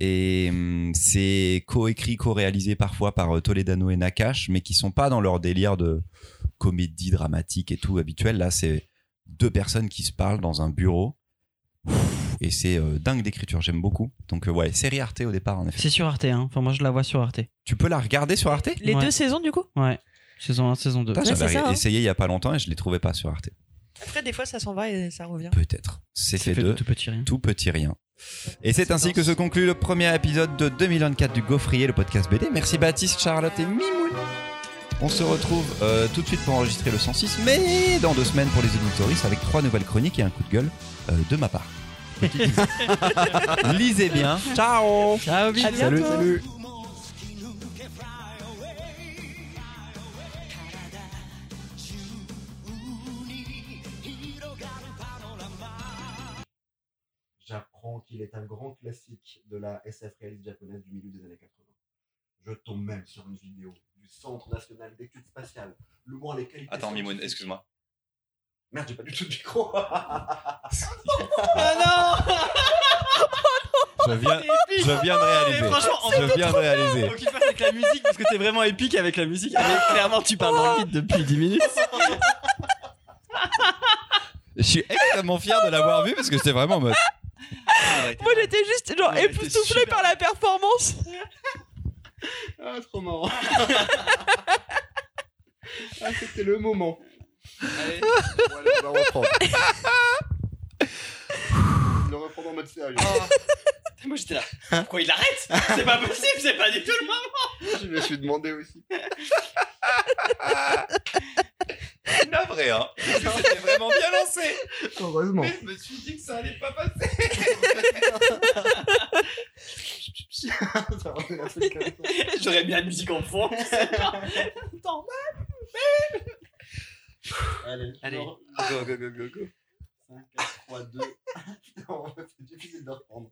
Et hum, c'est co-écrit, co-réalisé parfois par euh, Toledano et Nakash, mais qui sont pas dans leur délire de comédie dramatique et tout habituel. Là, c'est deux personnes qui se parlent dans un bureau. Et c'est euh, dingue d'écriture, j'aime beaucoup. Donc euh, ouais, série Arte au départ en effet. C'est sur Arte, hein. Enfin, moi je la vois sur Arte. Tu peux la regarder sur Arte? Les Ouais. deux saisons du coup? Ouais. Saison 1, saison 2. Putain, Ouais, J'avais ça, hein. essayé il y a pas longtemps et je les trouvais pas sur Arte. après des fois ça s'en va et ça revient Peut-être. C'est fait de tout petit rien. tout petit rien. Et c'est ainsi que se conclut le premier épisode de 2024 du Gaufrier, le podcast BD. Merci Baptiste, Charlotte et Mimoun. On se retrouve euh, tout de suite pour enregistrer le 106, mais dans deux semaines pour les auditoristes avec trois nouvelles chroniques et un coup de gueule euh, de ma part. Lisez bien. Ciao Ciao. Salut, salut. Classique de la SF réaliste japonaise du milieu des années 80. Je tombe même sur une vidéo du Centre national d'études spatiales. Le moins les qualités. Attends, Mimoun, excuse-moi. Merde, j'ai pas du tout de micro. Ah non Je viens, je viens de Mais réaliser. franchement, en Je viens de réaliser. Faut qu'il fasse avec la musique parce que t'es vraiment épique avec la musique. Mais clairement, tu parles dans le vide depuis 10 minutes. Je suis extrêmement fier de l'avoir vu parce que c'était vraiment en mode. Moi j'étais juste genre Ouais, époustouflé par la performance. Ah, trop marrant. ah, c'était le moment. Allez. On va reprendre. Le reprendre en mode sérieux. Moi j'étais là. Quoi, il arrête? C'est pas possible, c'est pas du tout le moment. Je me suis demandé aussi. Navré, hein. C'était vraiment bien lancé. Heureusement. Mais je me suis dit que ça allait pas passer. J'aurais mis la musique en fond. Allez, Allez. go, go, go, go, go. 5, 4, 3, 2. Non, c'est difficile de reprendre.